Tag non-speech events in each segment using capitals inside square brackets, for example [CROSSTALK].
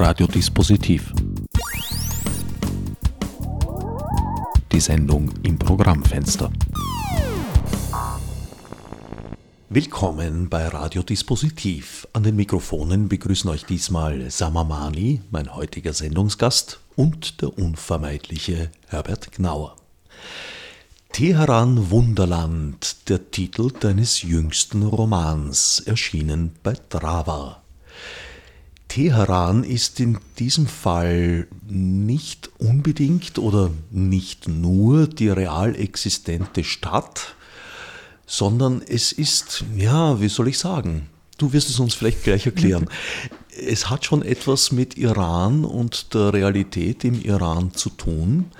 Radiodispositiv. Die Sendung im Programmfenster. Willkommen bei Radiodispositiv. An den Mikrofonen begrüßen euch diesmal Samamani, mein heutiger Sendungsgast, und der unvermeidliche Herbert Gnauer. Teheran Wunderland, der Titel deines jüngsten Romans, erschienen bei Drava. Teheran ist in diesem Fall nicht unbedingt oder nicht nur die real existente Stadt, sondern es ist, ja, wie soll ich sagen, du wirst es uns vielleicht gleich erklären. [LAUGHS] es hat schon etwas mit Iran und der Realität im Iran zu tun.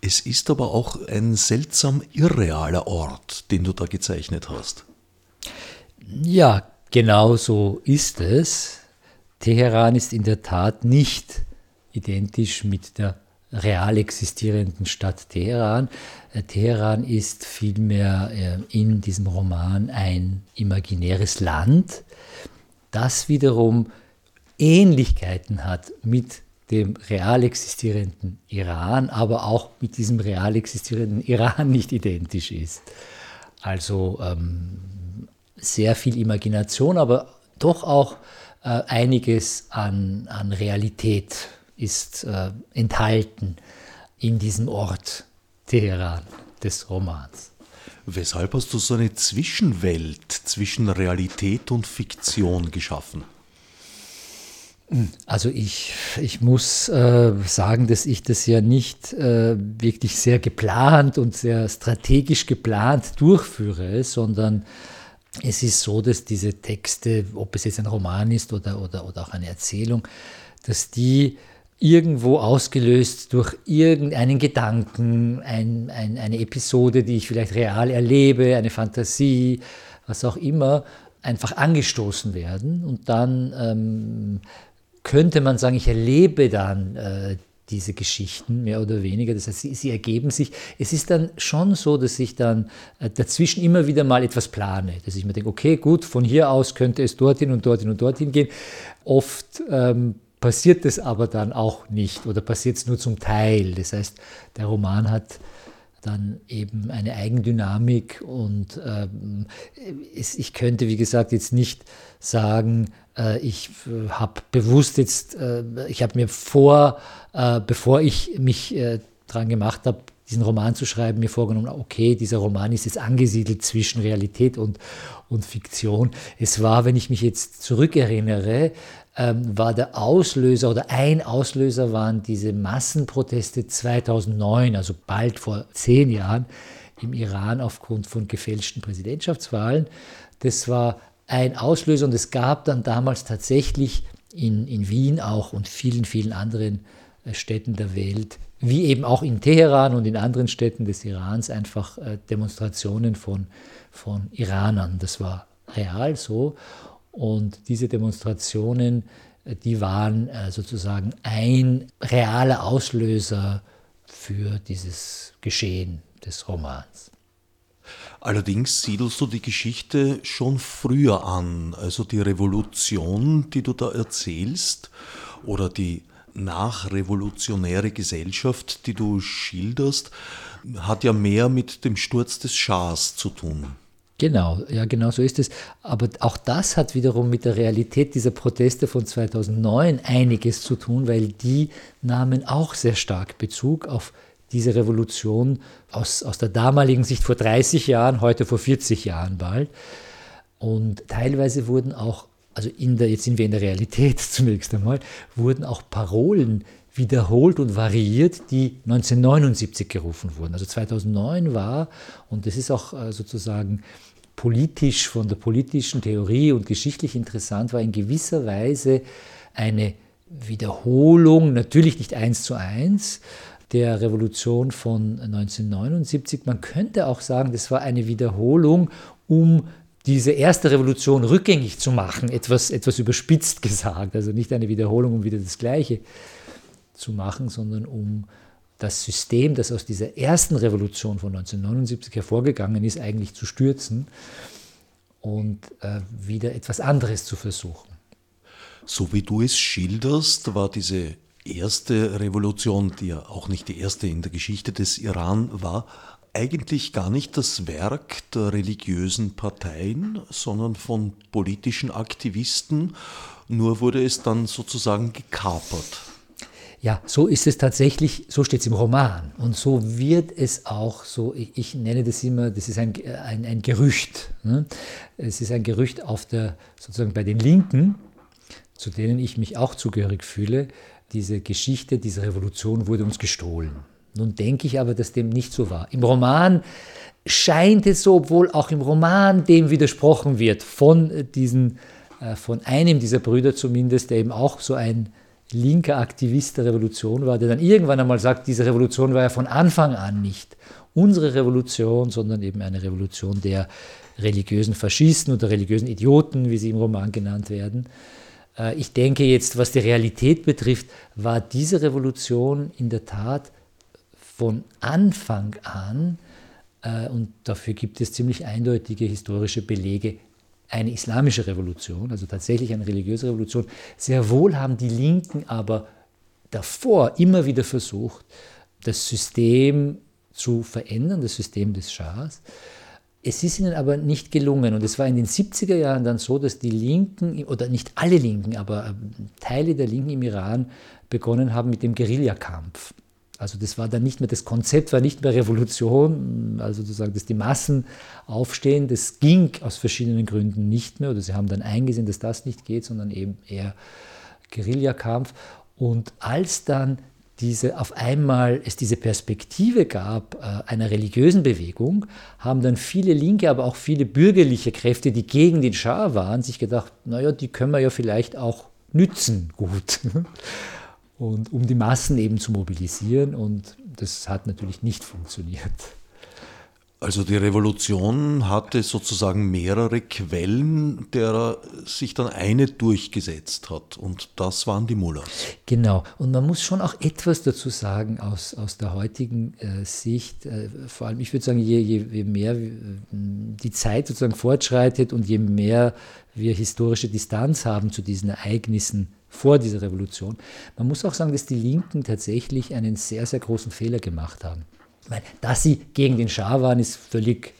Es ist aber auch ein seltsam irrealer Ort, den du da gezeichnet hast. Ja, genau so ist es. Teheran ist in der Tat nicht identisch mit der real existierenden Stadt Teheran. Äh, Teheran ist vielmehr äh, in diesem Roman ein imaginäres Land, das wiederum Ähnlichkeiten hat mit dem real existierenden Iran, aber auch mit diesem real existierenden Iran [LAUGHS] nicht identisch ist. Also ähm, sehr viel Imagination, aber doch auch äh, einiges an, an Realität ist äh, enthalten in diesem Ort Teheran des Romans. Weshalb hast du so eine Zwischenwelt zwischen Realität und Fiktion geschaffen? Also ich, ich muss äh, sagen, dass ich das ja nicht äh, wirklich sehr geplant und sehr strategisch geplant durchführe, sondern es ist so, dass diese Texte, ob es jetzt ein Roman ist oder, oder, oder auch eine Erzählung, dass die irgendwo ausgelöst durch irgendeinen Gedanken, ein, ein, eine Episode, die ich vielleicht real erlebe, eine Fantasie, was auch immer, einfach angestoßen werden. Und dann ähm, könnte man sagen, ich erlebe dann äh, diese Geschichten, mehr oder weniger. Das heißt, sie, sie, ergeben sich. Es ist dann schon so, dass ich dann äh, dazwischen immer wieder mal etwas plane, dass ich mir denke, okay, gut, von hier aus könnte es dorthin und dorthin und dorthin gehen. Oft ähm, passiert es aber dann auch nicht oder passiert es nur zum Teil. Das heißt, der Roman hat dann eben eine Eigendynamik und ähm, es, ich könnte, wie gesagt, jetzt nicht sagen, äh, ich äh, habe bewusst jetzt, ich habe mir vor, äh, bevor ich mich äh, dran gemacht habe, diesen Roman zu schreiben, mir vorgenommen, okay, dieser Roman ist jetzt angesiedelt zwischen Realität und, und Fiktion. Es war, wenn ich mich jetzt zurückerinnere, ähm, war der Auslöser oder ein Auslöser waren diese Massenproteste 2009, also bald vor zehn Jahren im Iran aufgrund von gefälschten Präsidentschaftswahlen. Das war ein Auslöser und es gab dann damals tatsächlich in, in Wien auch und vielen, vielen anderen Städten der Welt, wie eben auch in Teheran und in anderen Städten des Irans, einfach äh, Demonstrationen von, von Iranern. Das war real so. Und diese Demonstrationen, äh, die waren äh, sozusagen ein realer Auslöser für dieses Geschehen des Romans. Allerdings siedelst du die Geschichte schon früher an, also die Revolution, die du da erzählst, oder die nachrevolutionäre Gesellschaft, die du schilderst, hat ja mehr mit dem Sturz des Schahs zu tun. Genau, ja, genau so ist es. Aber auch das hat wiederum mit der Realität dieser Proteste von 2009 einiges zu tun, weil die nahmen auch sehr stark Bezug auf diese Revolution aus, aus der damaligen Sicht vor 30 Jahren, heute vor 40 Jahren bald. Und teilweise wurden auch, also der, jetzt sind wir in der Realität [LAUGHS] zunächst einmal, wurden auch Parolen wiederholt und variiert, die 1979 gerufen wurden. Also 2009 war, und das ist auch äh, sozusagen politisch, von der politischen Theorie und geschichtlich interessant war, in gewisser Weise eine Wiederholung, natürlich nicht eins zu eins, der Revolution von 1979. Man könnte auch sagen, das war eine Wiederholung, um diese erste Revolution rückgängig zu machen, etwas, etwas überspitzt [LAUGHS] gesagt. Also nicht eine Wiederholung, um wieder das Gleiche zu machen, sondern um das System, das aus dieser ersten Revolution von 1979 hervorgegangen ist, eigentlich zu stürzen und äh, wieder etwas anderes zu versuchen. So wie du es schilderst, war diese erste Revolution, die ja auch nicht die erste in der Geschichte des Iran war, eigentlich gar nicht das Werk der religiösen Parteien, sondern von politischen Aktivisten, nur wurde es dann sozusagen gekapert. Ja, so ist es tatsächlich, so steht es im Roman. Und so wird es auch, so ich, ich nenne das immer, das ist ein, ein, ein Gerücht. Ne? Es ist ein Gerücht auf der, sozusagen bei den Linken, zu denen ich mich auch zugehörig fühle, diese Geschichte, diese Revolution wurde uns gestohlen. Nun denke ich aber, dass dem nicht so war. Im Roman scheint es so, obwohl auch im Roman dem widersprochen wird, von, diesen, äh, von einem dieser Brüder zumindest, der eben auch so ein linker Aktivist der Revolution war, der dann irgendwann einmal sagt, diese Revolution war ja von Anfang an nicht unsere Revolution, sondern eben eine Revolution der religiösen Faschisten oder religiösen Idioten, wie sie im Roman genannt werden. Äh, ich denke jetzt, was die Realität betrifft, war diese Revolution in der Tat von Anfang an, äh, und dafür gibt es ziemlich eindeutige historische Belege, eine islamische Revolution, also tatsächlich eine religiöse Revolution. Sehr wohl haben die Linken aber davor immer wieder versucht, das System zu verändern, das System des Schahs. Es ist ihnen aber nicht gelungen. Und es war in den 70er Jahren dann so, dass die Linken, oder nicht alle Linken, aber ähm, Teile der Linken im Iran begonnen haben mit dem Guerillakampf. Also das war dann nicht mehr, das Konzept war nicht mehr Revolution, also sozusagen, dass die Massen aufstehen, das ging aus verschiedenen Gründen nicht mehr, oder sie haben dann eingesehen, dass das nicht geht, sondern eben eher Guerillakampf. Und als dann diese, auf einmal es diese Perspektive gab äh, einer religiösen Bewegung, haben dann viele linke, aber auch viele bürgerliche Kräfte, die gegen den Schah waren, sich gedacht, naja, die können wir ja vielleicht auch nützen gut. Und um die Massen eben zu mobilisieren. Und das hat natürlich nicht funktioniert. Also die Revolution hatte sozusagen mehrere Quellen, derer sich dann eine durchgesetzt hat. Und das waren die Mullahs. Genau. Und man muss schon auch etwas dazu sagen aus, aus der heutigen äh, Sicht. Äh, vor allem, ich würde sagen, je, je, je mehr äh, die Zeit sozusagen fortschreitet und je mehr wir historische Distanz haben zu diesen Ereignissen, vor dieser Revolution. Man muss auch sagen, dass die Linken tatsächlich einen sehr, sehr großen Fehler gemacht haben. Meine, dass sie gegen den Schah waren, ist völlig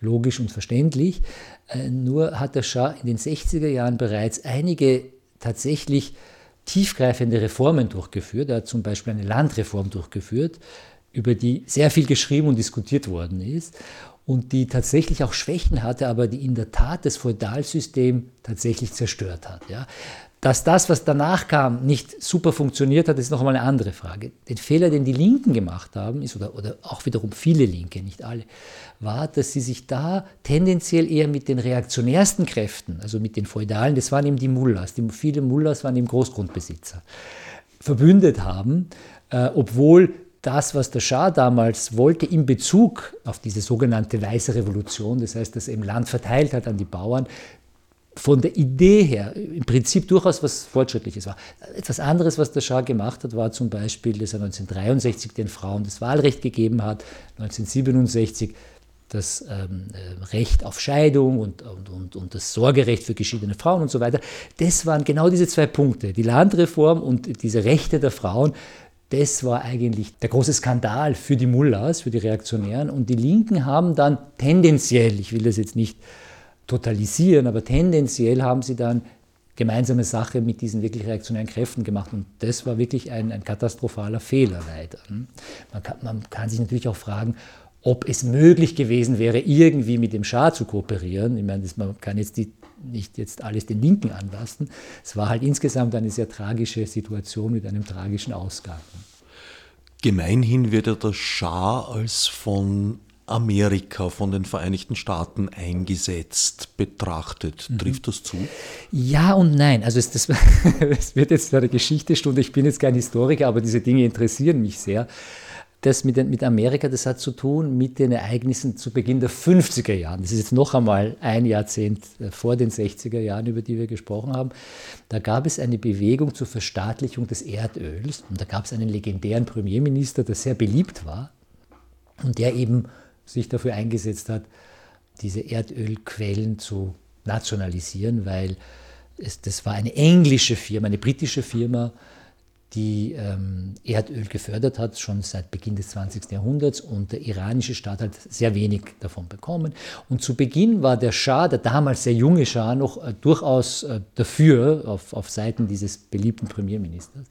logisch und verständlich. Äh, nur hat der Schah in den 60er Jahren bereits einige tatsächlich tiefgreifende Reformen durchgeführt. Er hat zum Beispiel eine Landreform durchgeführt, über die sehr viel geschrieben und diskutiert worden ist und die tatsächlich auch Schwächen hatte, aber die in der Tat das Feudalsystem tatsächlich zerstört hat. Ja. Dass das, was danach kam, nicht super funktioniert hat, ist noch einmal eine andere Frage. Den Fehler, den die Linken gemacht haben, ist, oder, oder auch wiederum viele Linke, nicht alle, war, dass sie sich da tendenziell eher mit den reaktionärsten Kräften, also mit den Feudalen, das waren eben die Mullahs, die, viele Mullahs waren eben Großgrundbesitzer, verbündet haben, äh, obwohl das, was der Schah damals wollte in Bezug auf diese sogenannte Weiße Revolution, das heißt, dass er im Land verteilt hat an die Bauern, von der Idee her im Prinzip durchaus was Fortschrittliches war. Etwas anderes, was der Schah gemacht hat, war zum Beispiel, dass er 1963 den Frauen das Wahlrecht gegeben hat, 1967 das ähm, äh, Recht auf Scheidung und, und, und, und, das Sorgerecht für geschiedene Frauen und so weiter. Das waren genau diese zwei Punkte, die Landreform und diese Rechte der Frauen. Das war eigentlich der große Skandal für die Mullahs, für die Reaktionären. Und die Linken haben dann tendenziell, ich will das jetzt nicht totalisieren, aber tendenziell haben sie dann gemeinsame Sache mit diesen wirklich reaktionären Kräften gemacht. Und das war wirklich ein, ein katastrophaler Fehler leider. Man kann, man kann, sich natürlich auch fragen, ob es möglich gewesen wäre, irgendwie mit dem Schah zu kooperieren. Ich meine, das, man kann jetzt die, nicht jetzt alles den Linken anlasten. Es war halt insgesamt eine sehr tragische Situation mit einem tragischen Ausgang. Gemeinhin wird ja der Schah als von Amerika von den Vereinigten Staaten eingesetzt betrachtet. Mhm. Trifft das zu? Ja und nein. Also es, das, [LAUGHS] es wird jetzt eine Geschichtestunde. Ich bin jetzt kein Historiker, aber diese Dinge interessieren mich sehr. Das mit, mit Amerika, das hat zu tun mit den Ereignissen zu Beginn der 50er Jahren. Das ist jetzt noch einmal ein Jahrzehnt äh, vor den 60er Jahren, über die wir gesprochen haben. Da gab es eine Bewegung zur Verstaatlichung des Erdöls. Und da gab es einen legendären Premierminister, der sehr beliebt war und der eben sich dafür eingesetzt hat, diese Erdölquellen zu nationalisieren, weil das war eine englische Firma, eine britische Firma, die ähm, Erdöl gefördert hat, schon seit Beginn des 20. Jahrhunderts und der iranische Staat hat sehr wenig davon bekommen. Und zu Beginn war der Schah, der damals sehr junge Schah, noch äh, durchaus äh, dafür, auf, auf Seiten dieses beliebten Premierministers.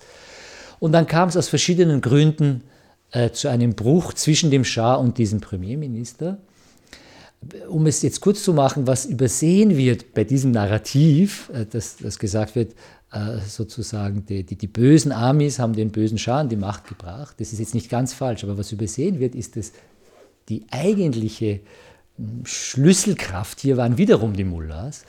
Und dann kam es aus verschiedenen Gründen äh, zu einem Bruch zwischen dem Schah und diesem Premierminister. Um es jetzt kurz zu machen, was übersehen wird bei diesem Narrativ, äh, das, das gesagt wird, äh, sozusagen die, die, die, bösen Amis haben den bösen Schah an die Macht gebracht. Das ist jetzt nicht ganz falsch, aber was übersehen wird, ist, dass die eigentliche hm, Schlüsselkraft hier waren wiederum die Mullahs,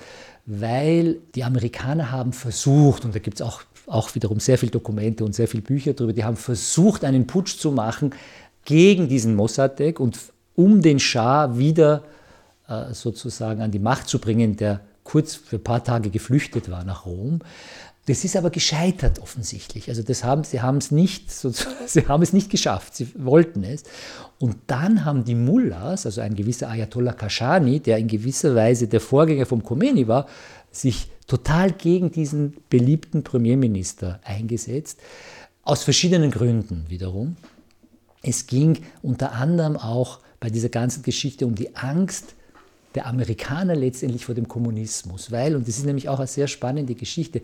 weil die Amerikaner haben versucht, und da gibt es auch, auch wiederum sehr viele Dokumente und sehr viele Bücher darüber, die haben versucht, einen Putsch zu machen gegen diesen Mossadegh und um den Schah wieder äh, sozusagen an die Macht zu bringen, der kurz für ein paar Tage geflüchtet war nach Rom. Das ist aber gescheitert offensichtlich. Also das haben, sie haben es nicht, [LAUGHS] sie haben es nicht geschafft. Sie wollten es. Und dann haben die Mullahs, also ein gewisser Ayatollah Kashani, der in gewisser Weise der Vorgänger vom Khomeini war, sich total gegen diesen beliebten Premierminister eingesetzt. Aus verschiedenen Gründen wiederum. Es ging unter anderem auch bei dieser ganzen Geschichte um die Angst der Amerikaner letztendlich vor dem Kommunismus, weil, und das ist nämlich auch eine sehr spannende Geschichte,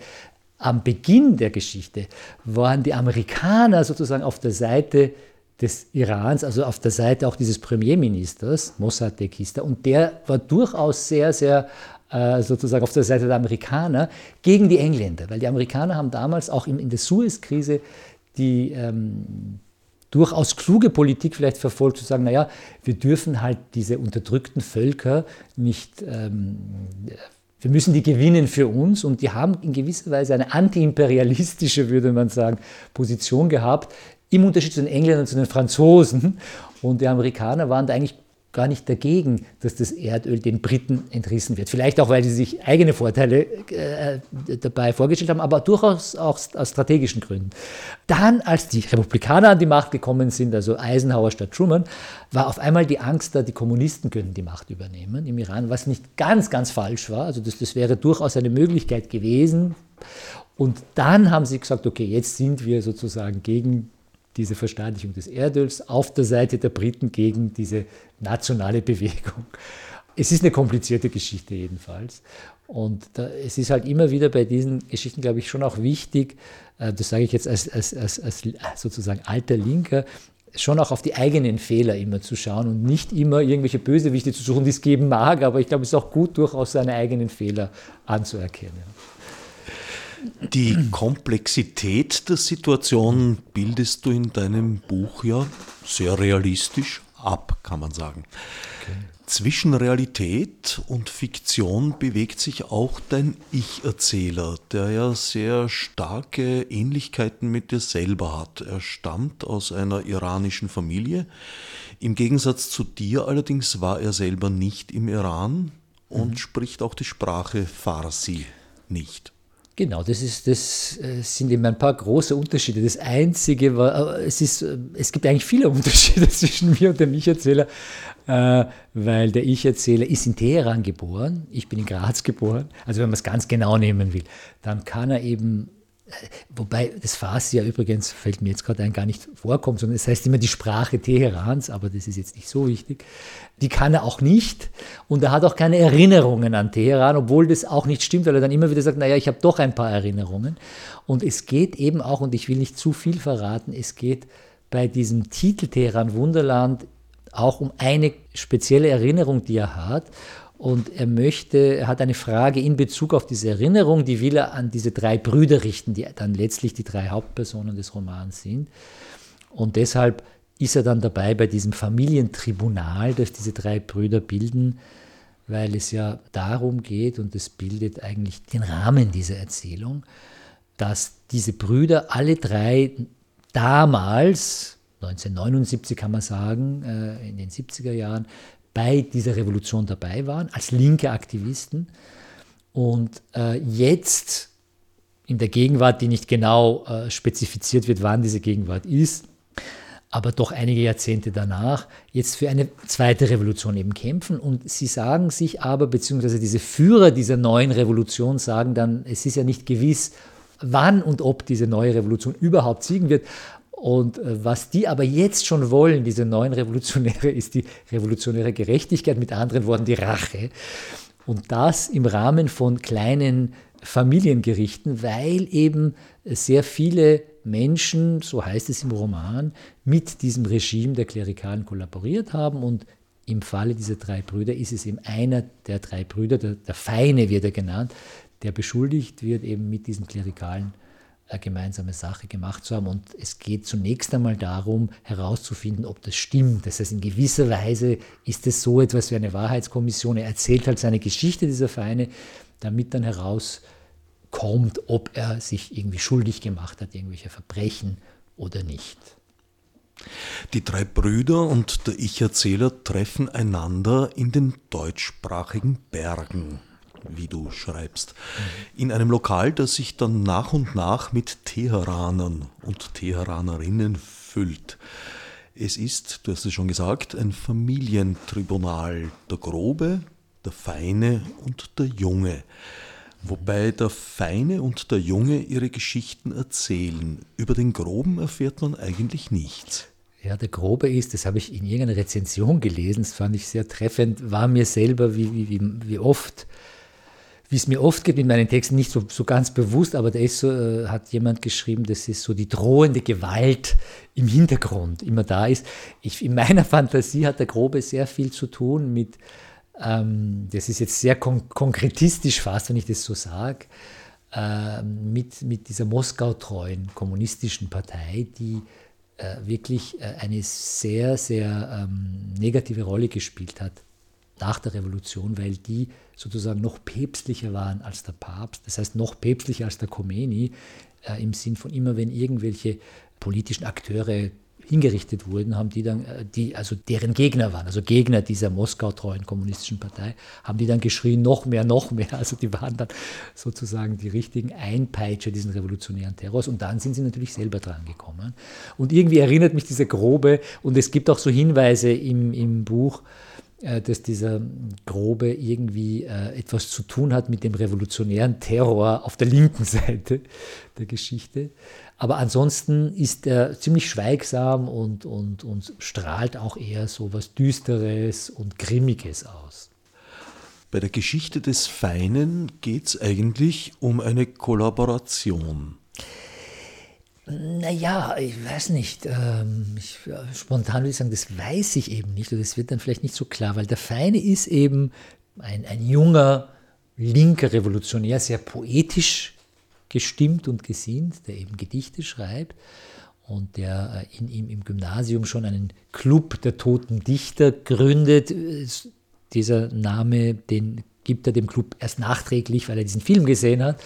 am Beginn der Geschichte waren die Amerikaner sozusagen auf der Seite des Irans, also auf der Seite auch dieses Premierministers, Mossadegh hieß der, und der war durchaus sehr, sehr sozusagen auf der Seite der Amerikaner gegen die Engländer, weil die Amerikaner haben damals auch in, der Suez-Krise die ähm, durchaus kluge Politik vielleicht verfolgt, zu sagen, naja, wir dürfen halt diese unterdrückten Völker nicht ähm, wir müssen die gewinnen für uns und die haben in gewisser Weise eine antiimperialistische, würde man sagen, Position gehabt, im Unterschied zu den Engländern und zu den Franzosen. Und die Amerikaner waren da eigentlich gar nicht dagegen, dass das Erdöl den Briten entrissen wird. Vielleicht auch, weil sie sich eigene Vorteile äh, dabei vorgestellt haben, aber durchaus auch aus strategischen Gründen. Dann, als die Republikaner an die Macht gekommen sind, also Eisenhower statt Truman, war auf einmal die Angst da, die Kommunisten könnten die Macht übernehmen im Iran, was nicht ganz, ganz falsch war. Also das, das wäre durchaus eine Möglichkeit gewesen. Und dann haben sie gesagt, okay, jetzt sind wir sozusagen gegen diese Verstaatlichung des Erdöls auf der Seite der Briten gegen diese nationale Bewegung. Es ist eine komplizierte Geschichte jedenfalls. Und da, es ist halt immer wieder bei diesen Geschichten, glaube ich, schon auch wichtig, äh, das sage ich jetzt als, als, als, als sozusagen alter Linker, schon auch auf die eigenen Fehler immer zu schauen und nicht immer irgendwelche Bösewichte zu suchen, die es geben mag, aber ich glaube, es ist auch gut, durchaus seine eigenen Fehler anzuerkennen. Die Komplexität der Situation bildest du in deinem Buch ja sehr realistisch ab, kann man sagen. Okay. Zwischen Realität und Fiktion bewegt sich auch dein Ich-Erzähler, der ja sehr starke Ähnlichkeiten mit dir selber hat. Er stammt aus einer iranischen Familie. Im Gegensatz zu dir allerdings war er selber nicht im Iran und mhm. spricht auch die Sprache Farsi nicht. Genau, das, ist, das äh, sind eben ein paar große Unterschiede. Das Einzige war, es, ist, äh, es gibt eigentlich viele [LAUGHS] Unterschiede zwischen mir und dem Ich-Erzähler, äh, weil der Ich-Erzähler ist in Teheran geboren, ich bin in Graz geboren. Also wenn man es ganz genau nehmen will, dann kann er eben Wobei das Farsi ja übrigens, fällt mir jetzt gerade ein, gar nicht vorkommt, sondern es heißt immer die Sprache Teherans, aber das ist jetzt nicht so wichtig. Die kann er auch nicht und er hat auch keine Erinnerungen an Teheran, obwohl das auch nicht stimmt, weil er dann immer wieder sagt, naja, ich habe doch ein paar Erinnerungen. Und es geht eben auch, und ich will nicht zu viel verraten, es geht bei diesem Titel Teheran Wunderland auch um eine spezielle Erinnerung, die er hat. Und er möchte, er hat eine Frage in Bezug auf diese Erinnerung, die will er an diese drei Brüder richten, die dann letztlich die drei Hauptpersonen des Romans sind. Und deshalb ist er dann dabei bei diesem Familientribunal, das diese drei Brüder bilden, weil es ja darum geht, und es bildet eigentlich den Rahmen dieser Erzählung, dass diese Brüder alle drei damals, 1979 kann man sagen, äh, in den 70er Jahren, bei dieser Revolution dabei waren, als linke Aktivisten. Und äh, jetzt in der Gegenwart, die nicht genau äh, spezifiziert wird, wann diese Gegenwart ist, aber doch einige Jahrzehnte danach jetzt für eine zweite Revolution eben kämpfen. Und sie sagen sich aber, beziehungsweise diese Führer dieser neuen Revolution sagen dann, es ist ja nicht gewiss, wann und ob diese neue Revolution überhaupt siegen wird. Und äh, was die aber jetzt schon wollen, diese neuen Revolutionäre, ist die revolutionäre Gerechtigkeit, mit anderen Worten die Rache. Und das im Rahmen von kleinen Familiengerichten, weil eben sehr viele Menschen, so heißt es im Roman, mit diesem Regime der Klerikalen kollaboriert haben. Und im Falle dieser drei Brüder ist es eben einer der drei Brüder, der, der Feine wird er genannt, der beschuldigt wird, eben mit diesen Klerikalen gemeinsame Sache gemacht zu haben. Und es geht zunächst einmal darum, herauszufinden, ob das stimmt. Das heißt, in gewisser Weise ist es so etwas wie eine Wahrheitskommission. Er erzählt halt seine Geschichte dieser Vereine, damit dann herauskommt, ob er sich irgendwie schuldig gemacht hat, irgendwelche Verbrechen oder nicht. Die drei Brüder und der Ich-Erzähler treffen einander in den deutschsprachigen Bergen wie du schreibst, in einem Lokal, das sich dann nach und nach mit Teheranern und Teheranerinnen füllt. Es ist, du hast es schon gesagt, ein Familientribunal, der Grobe, der Feine und der Junge. Wobei der Feine und der Junge ihre Geschichten erzählen. Über den Groben erfährt man eigentlich nichts. Ja, der Grobe ist, das habe ich in irgendeiner Rezension gelesen, das fand ich sehr treffend, war mir selber wie, wie, wie oft wie es mir oft geht in meinen Texten, nicht so, so ganz bewusst, aber da ist so, äh, hat jemand geschrieben, dass es so die drohende Gewalt im Hintergrund immer da ist. Ich, in meiner [LAUGHS] Fantasie hat der Grobe sehr viel zu tun mit, ähm, das ist jetzt sehr kon konkretistisch fast, wenn ich das so sage, äh, mit, mit dieser Moskau-treuen kommunistischen Partei, die äh, wirklich äh, eine sehr, sehr ähm, negative Rolle gespielt hat nach der Revolution, weil die sozusagen noch päpstlicher waren als der Papst, das heißt noch päpstlicher als der Khomeini, äh, im Sinn von immer, wenn irgendwelche politischen Akteure hingerichtet wurden, haben die dann, äh, die, also deren Gegner waren, also Gegner dieser Moskau-treuen kommunistischen Partei, haben die dann geschrien, noch mehr, noch mehr. Also die waren dann sozusagen die richtigen Einpeitscher diesen revolutionären Terrors und dann sind sie natürlich selber dran gekommen. Und irgendwie erinnert mich diese grobe, und es gibt auch so Hinweise im, im Buch, dass dieser Grobe irgendwie äh, etwas zu tun hat mit dem revolutionären Terror auf der linken [LAUGHS] Seite der Geschichte. Aber ansonsten ist er ziemlich schweigsam und, und, und strahlt auch eher so was Düsteres und Grimmiges aus. Bei der Geschichte des Feinen geht es eigentlich um eine Kollaboration. Naja, ich weiß nicht. Ähm, ich, spontan würde ich sagen, das weiß ich eben nicht oder das wird dann vielleicht nicht so klar, weil der Feine ist eben ein, ein junger, linker Revolutionär, sehr poetisch gestimmt und gesinnt, der eben Gedichte schreibt und der äh, in ihm im Gymnasium schon einen Club der toten Dichter gründet. Dieser Name, den gibt er dem Club erst nachträglich, weil er diesen Film gesehen hat.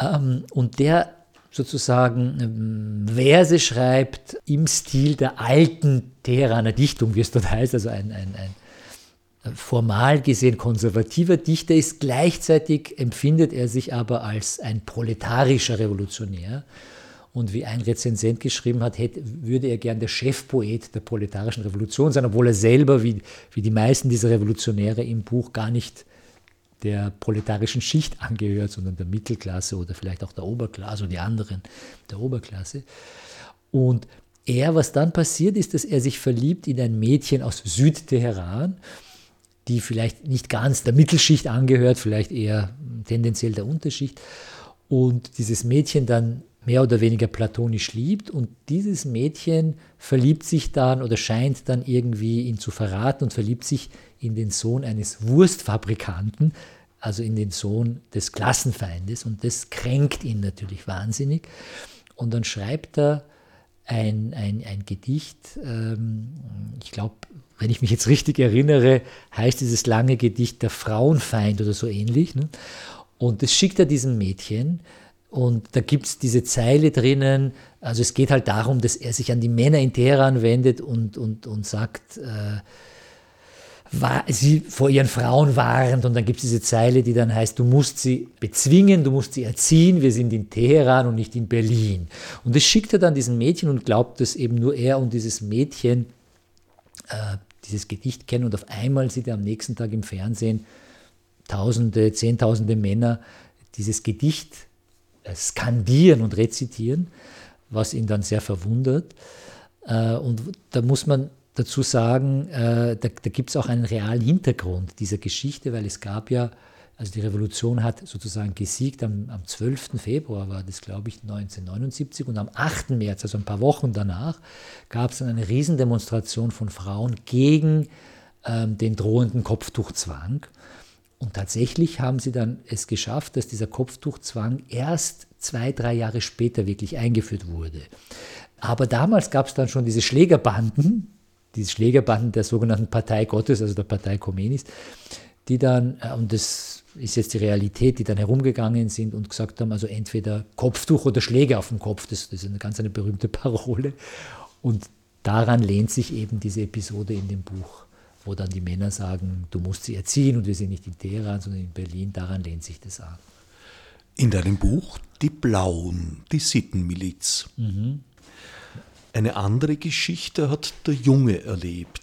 Ähm, und der sozusagen ähm, Verse schreibt im Stil der alten Teheraner Dichtung, wie es dort heißt, also ein, ein, ein formal gesehen konservativer Dichter ist. Gleichzeitig empfindet er sich aber als ein proletarischer Revolutionär. Und wie ein Rezensent geschrieben hat, hätte, würde er gern der Chefpoet der proletarischen Revolution sein, obwohl er selber, wie, wie die meisten dieser Revolutionäre im Buch, gar nicht der proletarischen Schicht angehört, sondern der Mittelklasse oder vielleicht auch der Oberklasse, also die anderen der Oberklasse. Und er, was dann passiert, ist, dass er sich verliebt in ein Mädchen aus Südteheran, die vielleicht nicht ganz der Mittelschicht angehört, vielleicht eher tendenziell der Unterschicht. Und dieses Mädchen dann mehr oder weniger platonisch liebt und dieses Mädchen verliebt sich dann oder scheint dann irgendwie ihn zu verraten und verliebt sich in den Sohn eines Wurstfabrikanten, also in den Sohn des Klassenfeindes und das kränkt ihn natürlich wahnsinnig und dann schreibt er ein, ein, ein Gedicht, ähm, ich glaube, wenn ich mich jetzt richtig erinnere, heißt dieses lange Gedicht Der Frauenfeind oder so ähnlich. Ne? Und das schickt er diesem Mädchen und da gibt es diese Zeile drinnen, also es geht halt darum, dass er sich an die Männer in Teheran wendet und, und, und sagt, äh, sie vor ihren Frauen warnt und dann gibt es diese Zeile, die dann heißt, du musst sie bezwingen, du musst sie erziehen, wir sind in Teheran und nicht in Berlin. Und das schickt er dann diesem Mädchen und glaubt, dass eben nur er und dieses Mädchen äh, dieses Gedicht kennen und auf einmal sieht er am nächsten Tag im Fernsehen Tausende, Zehntausende Männer dieses Gedicht äh, skandieren und rezitieren, was ihn dann sehr verwundert. Äh, und da muss man dazu sagen, äh, da, da gibt es auch einen realen Hintergrund dieser Geschichte, weil es gab ja, also die Revolution hat sozusagen gesiegt am, am 12. Februar war das, glaube ich, 1979 und am 8. März, also ein paar Wochen danach, gab es dann eine Riesendemonstration von Frauen gegen ähm, den drohenden Kopftuchzwang. Und tatsächlich haben sie dann es geschafft, dass dieser Kopftuchzwang erst zwei, drei Jahre später wirklich eingeführt wurde. Aber damals gab es dann schon diese Schlägerbanden, die Schlägerbanden der sogenannten Partei Gottes, also der Partei Khomenis, die dann, äh, und das ist jetzt die Realität, die dann herumgegangen sind und gesagt haben, also entweder Kopftuch oder Schläge auf dem Kopf, das, das ist eine ganz eine berühmte [LAUGHS] Parole. Und daran lehnt sich eben diese Episode in dem Buch, wo dann die Männer sagen, du musst sie erziehen und wir sind nicht in Teheran, sondern in Berlin, daran lehnt sich das an. In deinem Buch Die Blauen, die Sittenmiliz. Mhm. Eine andere Geschichte hat der Junge erlebt,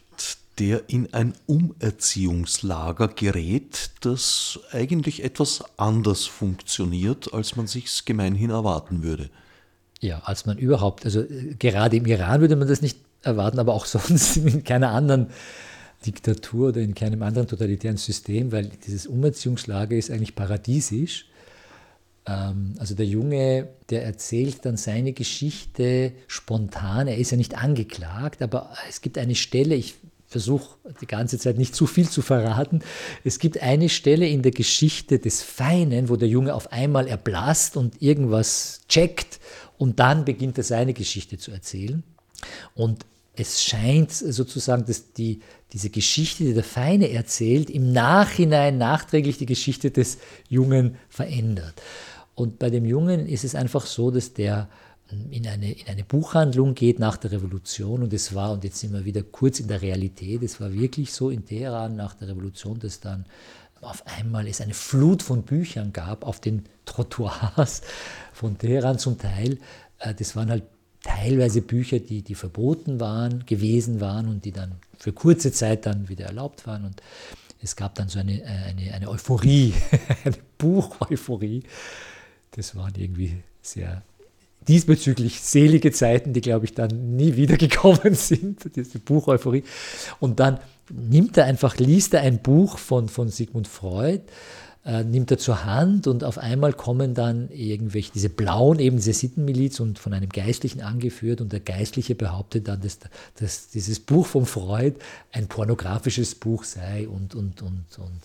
der in ein Umerziehungslager gerät, das eigentlich etwas anders funktioniert, als man sich's gemeinhin erwarten würde. Ja, als man überhaupt, also äh, gerade im Iran würde man das nicht erwarten, aber auch [LAUGHS] sonst in keiner anderen Diktatur oder in keinem anderen totalitären System, weil dieses Umerziehungslager ist eigentlich paradiesisch. Ähm, also der Junge, der erzählt dann seine Geschichte spontan. Er ist ja nicht angeklagt, aber es gibt eine Stelle, ich versuche die ganze Zeit nicht zu viel zu verraten. Es gibt eine Stelle in der Geschichte des Feinen, wo der Junge auf einmal erblasst und irgendwas checkt und dann beginnt er seine Geschichte zu erzählen. Und es scheint sozusagen, dass die, diese Geschichte, die der Feine erzählt, im Nachhinein nachträglich die Geschichte des Jungen verändert. Und bei dem Jungen ist es einfach so, dass der in eine, in eine Buchhandlung geht nach der Revolution und es war, und jetzt sind wir wieder kurz in der Realität, es war wirklich so in Teheran nach der Revolution, dass dann auf einmal es eine Flut von Büchern gab auf den Trottoirs von Teheran zum Teil. Äh, das waren halt teilweise Bücher, die, die verboten waren, gewesen waren und die dann für kurze Zeit dann wieder erlaubt waren. Und es gab dann so eine, eine, eine Euphorie, [LAUGHS] eine Bucheuphorie. Das waren irgendwie sehr diesbezüglich selige Zeiten, die, glaube ich, dann nie [LAUGHS] wiedergekommen sind, diese Bucheuphorie. Und dann nimmt er einfach, liest er ein Buch von, von Sigmund Freud, äh, nimmt er zur Hand und auf einmal kommen dann irgendwelche, diese Blauen, eben diese Sittenmiliz und von einem Geistlichen angeführt und der Geistliche behauptet dann, dass, dass dieses Buch von Freud ein pornografisches Buch sei und, und, und, und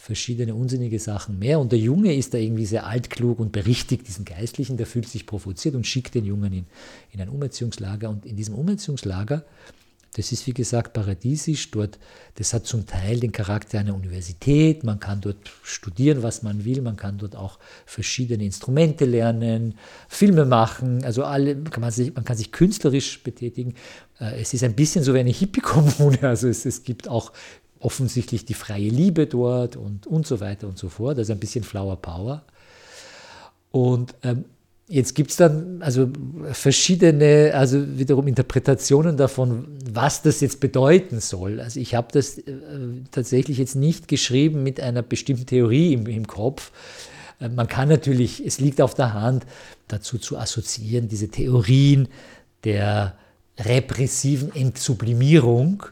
verschiedene unsinnige Sachen mehr. Und der Junge ist da irgendwie sehr altklug und berichtigt diesen Geistlichen, der fühlt sich provoziert und schickt den Jungen in, in ein Umerziehungslager. Und in diesem Umerziehungslager, das ist wie gesagt paradiesisch, dort, das hat zum Teil den Charakter einer Universität, man kann dort studieren, was man will, man kann dort auch verschiedene Instrumente lernen, Filme machen, also alle, kann man, sich, man kann sich künstlerisch betätigen. Äh, es ist ein bisschen so wie eine Hippie-Kommune, [LAUGHS] also es, es gibt auch offensichtlich die freie Liebe dort und, und so weiter und so fort. Also ein bisschen Flower Power. Und ähm, jetzt gibt es dann also verschiedene, also wiederum Interpretationen davon, was das jetzt bedeuten soll. Also ich habe das äh, tatsächlich jetzt nicht geschrieben mit einer bestimmten Theorie im, im Kopf. Äh, man kann natürlich, es liegt auf der Hand, dazu zu assoziieren, diese Theorien der repressiven Entsublimierung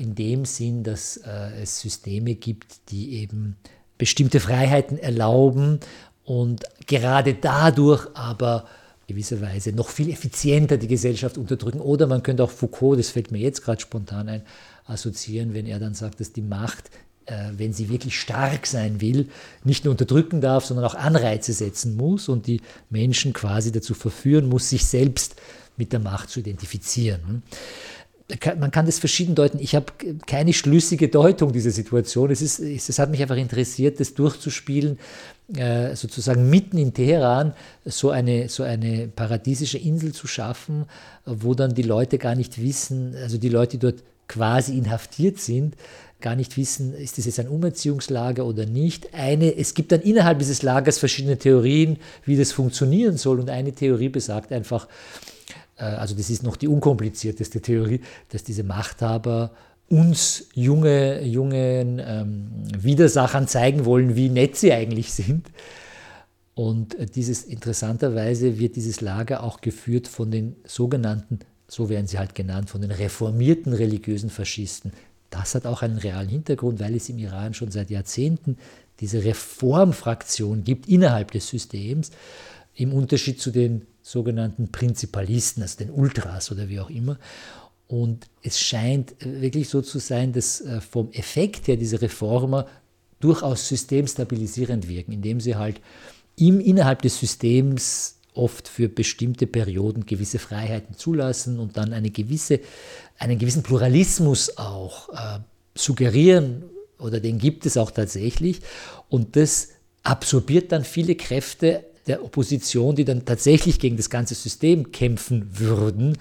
in dem Sinn, dass äh, es Systeme gibt, die eben bestimmte Freiheiten erlauben und gerade dadurch aber gewisserweise noch viel effizienter die Gesellschaft unterdrücken. Oder man könnte auch Foucault, das fällt mir jetzt gerade spontan ein, assoziieren, wenn er dann sagt, dass die Macht, äh, wenn sie wirklich stark sein will, nicht nur unterdrücken darf, sondern auch Anreize setzen muss und die Menschen quasi dazu verführen muss, sich selbst mit der Macht zu identifizieren man kann das verschieden deuten. Ich habe keine schlüssige Deutung dieser Situation. Es, ist, es hat mich einfach interessiert, das durchzuspielen, äh, sozusagen mitten in Teheran so eine, so eine paradiesische Insel zu schaffen, wo dann die Leute gar nicht wissen, also die Leute, dort quasi inhaftiert sind, gar nicht wissen, ist das jetzt ein Umerziehungslager oder nicht. Eine, es gibt dann innerhalb dieses Lagers verschiedene Theorien, wie das funktionieren soll. Und eine Theorie besagt einfach, also das ist noch die unkomplizierteste Theorie, dass diese Machthaber uns junge, jungen ähm, Widersachern zeigen wollen, wie nett sie eigentlich sind. Und äh, dieses interessanterweise wird dieses Lager auch geführt von den sogenannten, so werden sie halt genannt, von den reformierten religiösen Faschisten. Das hat auch einen realen Hintergrund, weil es im Iran schon seit Jahrzehnten diese Reformfraktion gibt innerhalb des Systems, im Unterschied zu den sogenannten Prinzipalisten, also den Ultras oder wie auch immer. Und es scheint wirklich so zu sein, dass äh, vom Effekt her diese Reformer durchaus systemstabilisierend wirken, indem sie halt im, innerhalb des Systems oft für bestimmte Perioden gewisse Freiheiten zulassen und dann eine gewisse, einen gewissen Pluralismus auch äh, suggerieren oder den gibt es auch tatsächlich. Und das absorbiert dann viele Kräfte der Opposition, die dann tatsächlich gegen das ganze System kämpfen würden.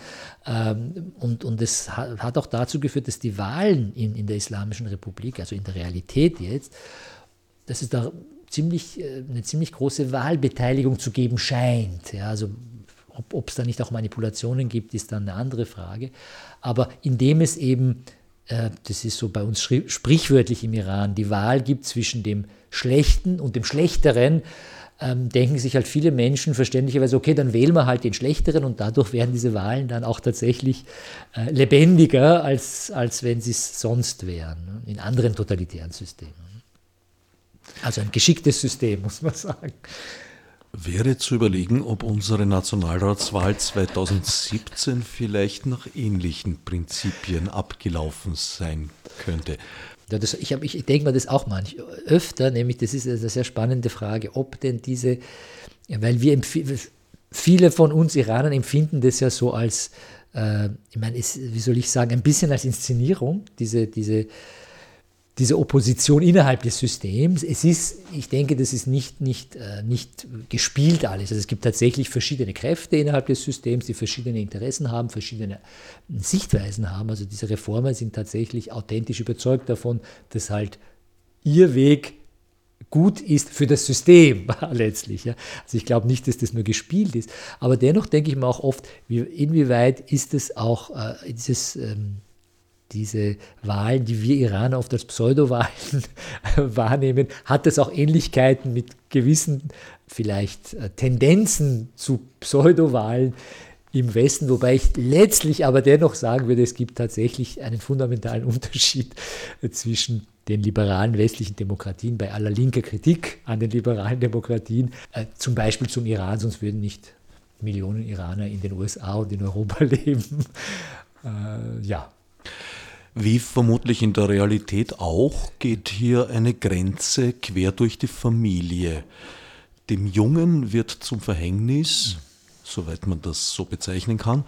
Ähm, und, und es hat auch dazu geführt, dass die Wahlen in, in der Islamischen Republik, also in der Realität jetzt, dass es da ziemlich, äh, eine ziemlich große Wahlbeteiligung zu geben scheint. Ja, also ob es da nicht auch Manipulationen gibt, ist dann eine andere Frage. Aber indem es eben, äh, das ist so bei uns sprichwörtlich im Iran, die Wahl gibt zwischen dem Schlechten und dem Schlechteren, ähm, denken sich halt viele Menschen verständlicherweise, okay, dann wählen wir halt den Schlechteren und dadurch werden diese Wahlen dann auch tatsächlich äh, lebendiger, als, als wenn sie es sonst wären, ne, in anderen totalitären Systemen. Also ein geschicktes System, [LAUGHS] muss man sagen. Wäre zu überlegen, ob unsere Nationalratswahl 2017 vielleicht nach ähnlichen Prinzipien abgelaufen sein könnte. Ja, das, ich, ich denke mir das auch manchmal öfter, nämlich das ist eine sehr spannende Frage, ob denn diese, weil wir viele von uns Iranern empfinden das ja so als, äh, ich meine, wie soll ich sagen, ein bisschen als Inszenierung, diese, diese diese Opposition innerhalb des Systems. Es ist, ich denke, das ist nicht, nicht, äh, nicht gespielt alles. Also es gibt tatsächlich verschiedene Kräfte innerhalb des Systems, die verschiedene Interessen haben, verschiedene Sichtweisen haben. Also diese Reformer sind tatsächlich authentisch überzeugt davon, dass halt ihr Weg gut ist für das System [LAUGHS] letztlich. Ja. Also ich glaube nicht, dass das nur gespielt ist. Aber dennoch denke ich mir auch oft, wie, inwieweit ist es auch äh, dieses ähm, diese Wahlen, die wir Iraner oft als Pseudowahlen [LAUGHS] wahrnehmen, hat es auch Ähnlichkeiten mit gewissen vielleicht äh, Tendenzen zu Pseudowahlen im Westen, wobei ich letztlich aber dennoch sagen würde, es gibt tatsächlich einen fundamentalen [LAUGHS] Unterschied äh, zwischen den liberalen westlichen Demokratien bei aller linker Kritik an den liberalen Demokratien, äh, zum Beispiel zum Iran, sonst würden nicht Millionen Iraner in den USA und in Europa [LAUGHS] leben. Ja, wie vermutlich in der Realität auch, geht hier eine Grenze quer durch die Familie. Dem Jungen wird zum Verhängnis, soweit man das so bezeichnen kann,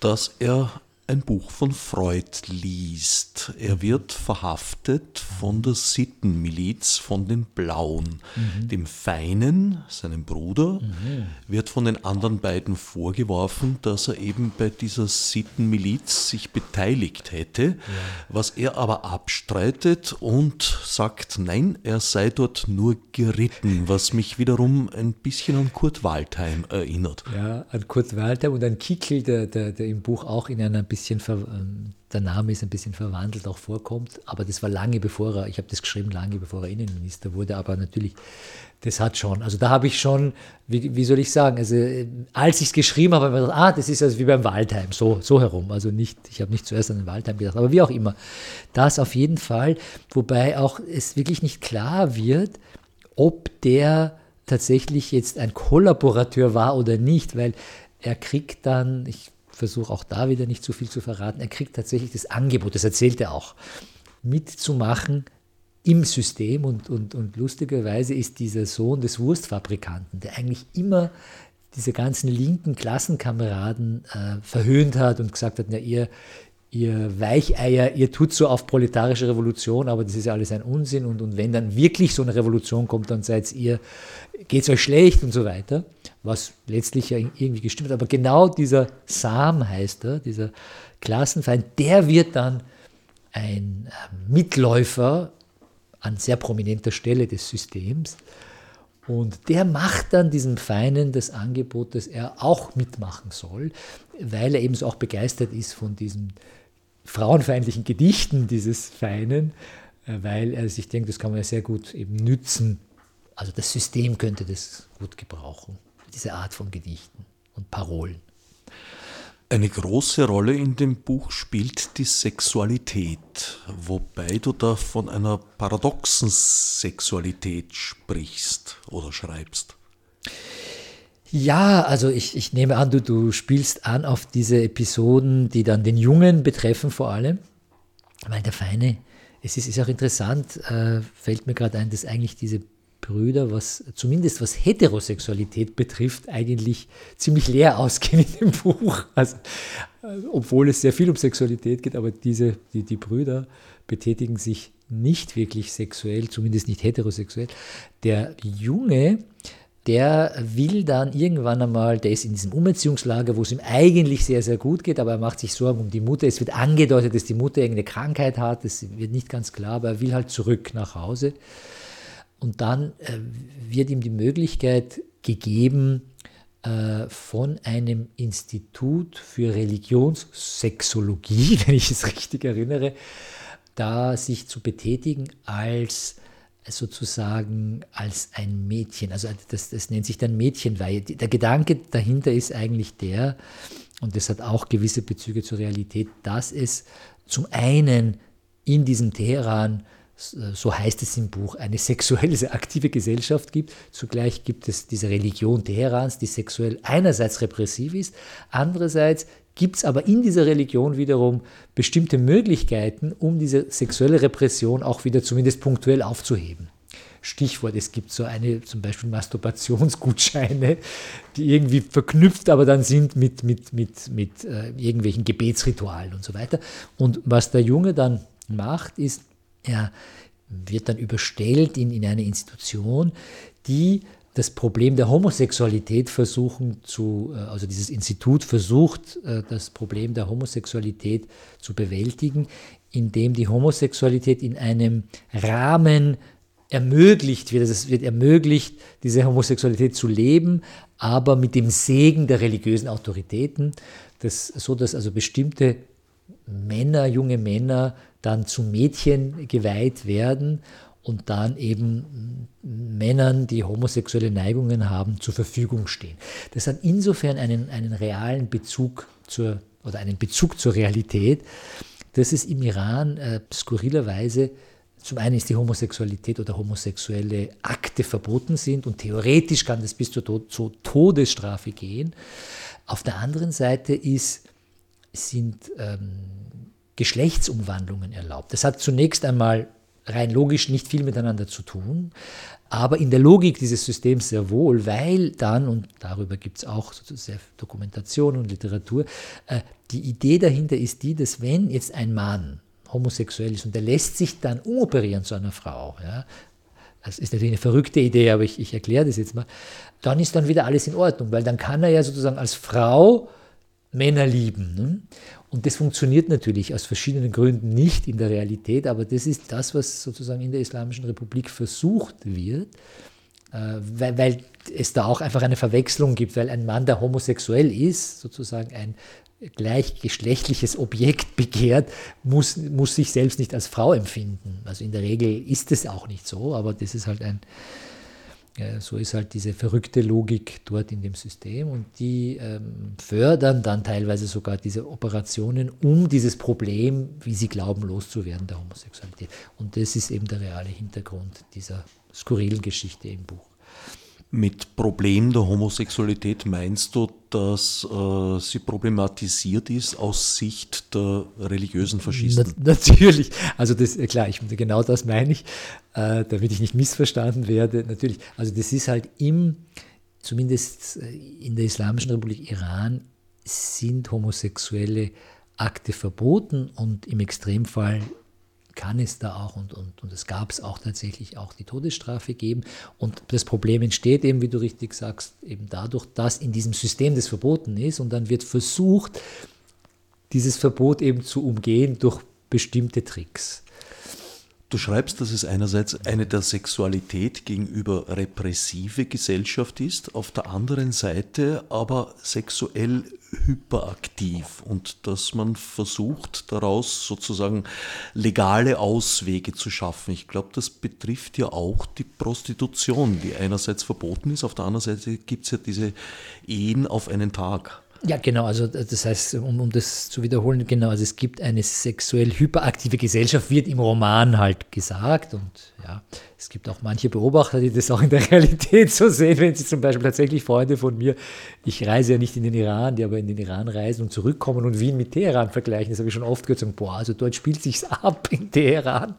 dass er ein Buch von Freud liest. Er wird verhaftet von der Sittenmiliz, von den Blauen. Mhm. Dem Feinen, seinem Bruder, mhm. wird von den anderen beiden vorgeworfen, dass er eben bei dieser Sittenmiliz sich beteiligt hätte, ja. was er aber abstreitet und sagt, nein, er sei dort nur geritten, was mich wiederum ein bisschen an Kurt Waldheim erinnert. Ja, an Kurt Waldheim und an Kickel, der, der, der im Buch auch in einer bisschen, ähm, der Name ist ein bisschen verwandelt, auch vorkommt. Aber das war lange bevor er, ich habe das geschrieben, lange bevor er Innenminister wurde. Aber natürlich, das hat schon, also da habe ich schon, wie, wie, soll ich sagen, also als ich es geschrieben habe, habe ich gedacht, ah, das ist also wie beim Waldheim, so, so herum. Also nicht, ich habe nicht zuerst an den Waldheim gedacht, aber wie auch immer. Das auf jeden Fall, wobei auch es wirklich nicht klar wird, ob der tatsächlich jetzt ein Kollaborateur war oder nicht, weil er kriegt dann, ich versuche auch da wieder nicht zu viel zu verraten, er kriegt tatsächlich das Angebot, das erzählt er auch, mitzumachen im System. Und, und, und lustigerweise ist dieser Sohn des Wurstfabrikanten, der eigentlich immer diese ganzen linken Klassenkameraden äh, verhöhnt hat und gesagt hat, na, ihr, ihr Weicheier, ihr tut so auf proletarische Revolution, aber das ist ja alles ein Unsinn. Und, und wenn dann wirklich so eine Revolution kommt, dann seid ihr, geht es euch schlecht und so weiter was letztlich ja irgendwie gestimmt hat. Aber genau dieser Sam heißt er, dieser Klassenfeind, der wird dann ein äh, Mitläufer an sehr prominenter Stelle des Systems. Und der macht dann diesem Feinen das Angebot, dass er auch mitmachen soll, weil er ebenso auch begeistert ist von diesen frauenfeindlichen Gedichten dieses Feinen, äh, weil er sich denkt, das kann man ja sehr gut eben nützen. Also das System könnte das gut gebrauchen, diese Art von Gedichten und Parolen. Eine große Rolle in dem Buch spielt die Sexualität, wobei du da von einer paradoxen Sexualität sprichst oder schreibst. Ja, also ich, ich nehme an, du, du spielst an auf diese Episoden, die dann den Jungen betreffen vor allem, weil der Feine, es ist, ist auch interessant, äh, fällt mir gerade ein, dass eigentlich diese Brüder, was zumindest was Heterosexualität betrifft, eigentlich ziemlich leer ausgehen in dem Buch. Also, äh, obwohl es sehr viel um Sexualität geht, aber diese, die, die Brüder betätigen sich nicht wirklich sexuell, zumindest nicht heterosexuell. Der Junge, der will dann irgendwann einmal, der ist in diesem Umerziehungslager, wo es ihm eigentlich sehr, sehr gut geht, aber er macht sich Sorgen um die Mutter. Es wird angedeutet, dass die Mutter irgendeine Krankheit hat, das wird nicht ganz klar, aber er will halt zurück nach Hause. Und dann äh, wird ihm die Möglichkeit gegeben, äh, von einem Institut für Religionssexologie, [LAUGHS] wenn ich es richtig erinnere, da sich zu betätigen als sozusagen als ein Mädchen. Also das, das nennt sich dann Mädchenweihe. Der Gedanke dahinter ist eigentlich der, und das hat auch gewisse Bezüge zur Realität, dass es zum einen in diesem Teheran so heißt es im Buch, eine sexuell sehr aktive Gesellschaft gibt. Zugleich gibt es diese Religion Teherans, die sexuell einerseits repressiv ist, andererseits gibt es aber in dieser Religion wiederum bestimmte Möglichkeiten, um diese sexuelle Repression auch wieder zumindest punktuell aufzuheben. Stichwort, es gibt so eine, zum Beispiel Masturbationsgutscheine, die irgendwie verknüpft aber dann sind mit, mit, mit, mit äh, irgendwelchen Gebetsritualen und so weiter. Und was der Junge dann macht, ist, er wird dann überstellt in, in eine Institution, die das Problem der Homosexualität versuchen zu, äh, also dieses Institut versucht, äh, das Problem der Homosexualität zu bewältigen, indem die Homosexualität in einem Rahmen ermöglicht wird. Es wird ermöglicht, diese Homosexualität zu leben, aber mit dem Segen der religiösen Autoritäten, das, so dass also bestimmte Männer, junge Männer dann zu Mädchen geweiht werden und dann eben Männern, die homosexuelle Neigungen haben, zur Verfügung stehen. Das hat insofern einen, einen realen Bezug zur, oder einen Bezug zur Realität, dass es im Iran äh, skurrilerweise zum einen ist die Homosexualität oder homosexuelle Akte verboten sind und theoretisch kann das bis zur, Tod zur Todesstrafe gehen. Auf der anderen Seite ist, sind ähm, Geschlechtsumwandlungen erlaubt. Das hat zunächst einmal rein logisch nicht viel miteinander zu tun, aber in der Logik dieses Systems sehr wohl, weil dann, und darüber gibt es auch sehr Dokumentation und Literatur, äh, die Idee dahinter ist die, dass wenn jetzt ein Mann homosexuell ist und der lässt sich dann umoperieren zu einer Frau, ja, das ist natürlich eine verrückte Idee, aber ich, ich erkläre das jetzt mal, dann ist dann wieder alles in Ordnung, weil dann kann er ja sozusagen als Frau Männer lieben. Ne? Und das funktioniert natürlich aus verschiedenen Gründen nicht in der Realität, aber das ist das, was sozusagen in der Islamischen Republik versucht wird, äh, weil, weil es da auch einfach eine Verwechslung gibt, weil ein Mann, der homosexuell ist, sozusagen ein gleichgeschlechtliches Objekt begehrt, muss, muss sich selbst nicht als Frau empfinden. Also in der Regel ist es auch nicht so, aber das ist halt ein, so ist halt diese verrückte Logik dort in dem System und die ähm, fördern dann teilweise sogar diese Operationen, um dieses Problem, wie sie glauben, loszuwerden der Homosexualität. Und das ist eben der reale Hintergrund dieser skurrilen Geschichte im Buch. Mit Problem der Homosexualität meinst du, dass äh, sie problematisiert ist aus Sicht der religiösen Faschisten? Na, natürlich, also das, klar, ich, genau das meine ich, äh, damit ich nicht missverstanden werde. Natürlich, also das ist halt im, zumindest äh, in der Islamischen Republik Iran, sind homosexuelle Akte verboten und im Extremfall kann es da auch und, und, und es gab es auch tatsächlich auch die Todesstrafe geben. Und das Problem entsteht eben, wie du richtig sagst, eben dadurch, dass in diesem System das verboten ist und dann wird versucht, dieses Verbot eben zu umgehen durch bestimmte Tricks. Du schreibst, dass es einerseits eine der Sexualität gegenüber repressive Gesellschaft ist, auf der anderen Seite aber sexuell hyperaktiv und dass man versucht, daraus sozusagen legale Auswege zu schaffen. Ich glaube, das betrifft ja auch die Prostitution, die einerseits verboten ist, auf der anderen Seite gibt es ja diese Ehen auf einen Tag. Ja, genau. Also das heißt, um, um das zu wiederholen, genau, also es gibt eine sexuell hyperaktive Gesellschaft, wird im Roman halt gesagt. Und ja, es gibt auch manche Beobachter, die das auch in der [LAUGHS] Realität so sehen, wenn sie zum Beispiel tatsächlich Freunde von mir, ich reise ja nicht in den Iran, die aber in den Iran reisen und zurückkommen und Wien mit Teheran vergleichen. Das habe ich schon oft gehört, sagen, boah, also dort spielt sich's [LAUGHS] ab in Teheran.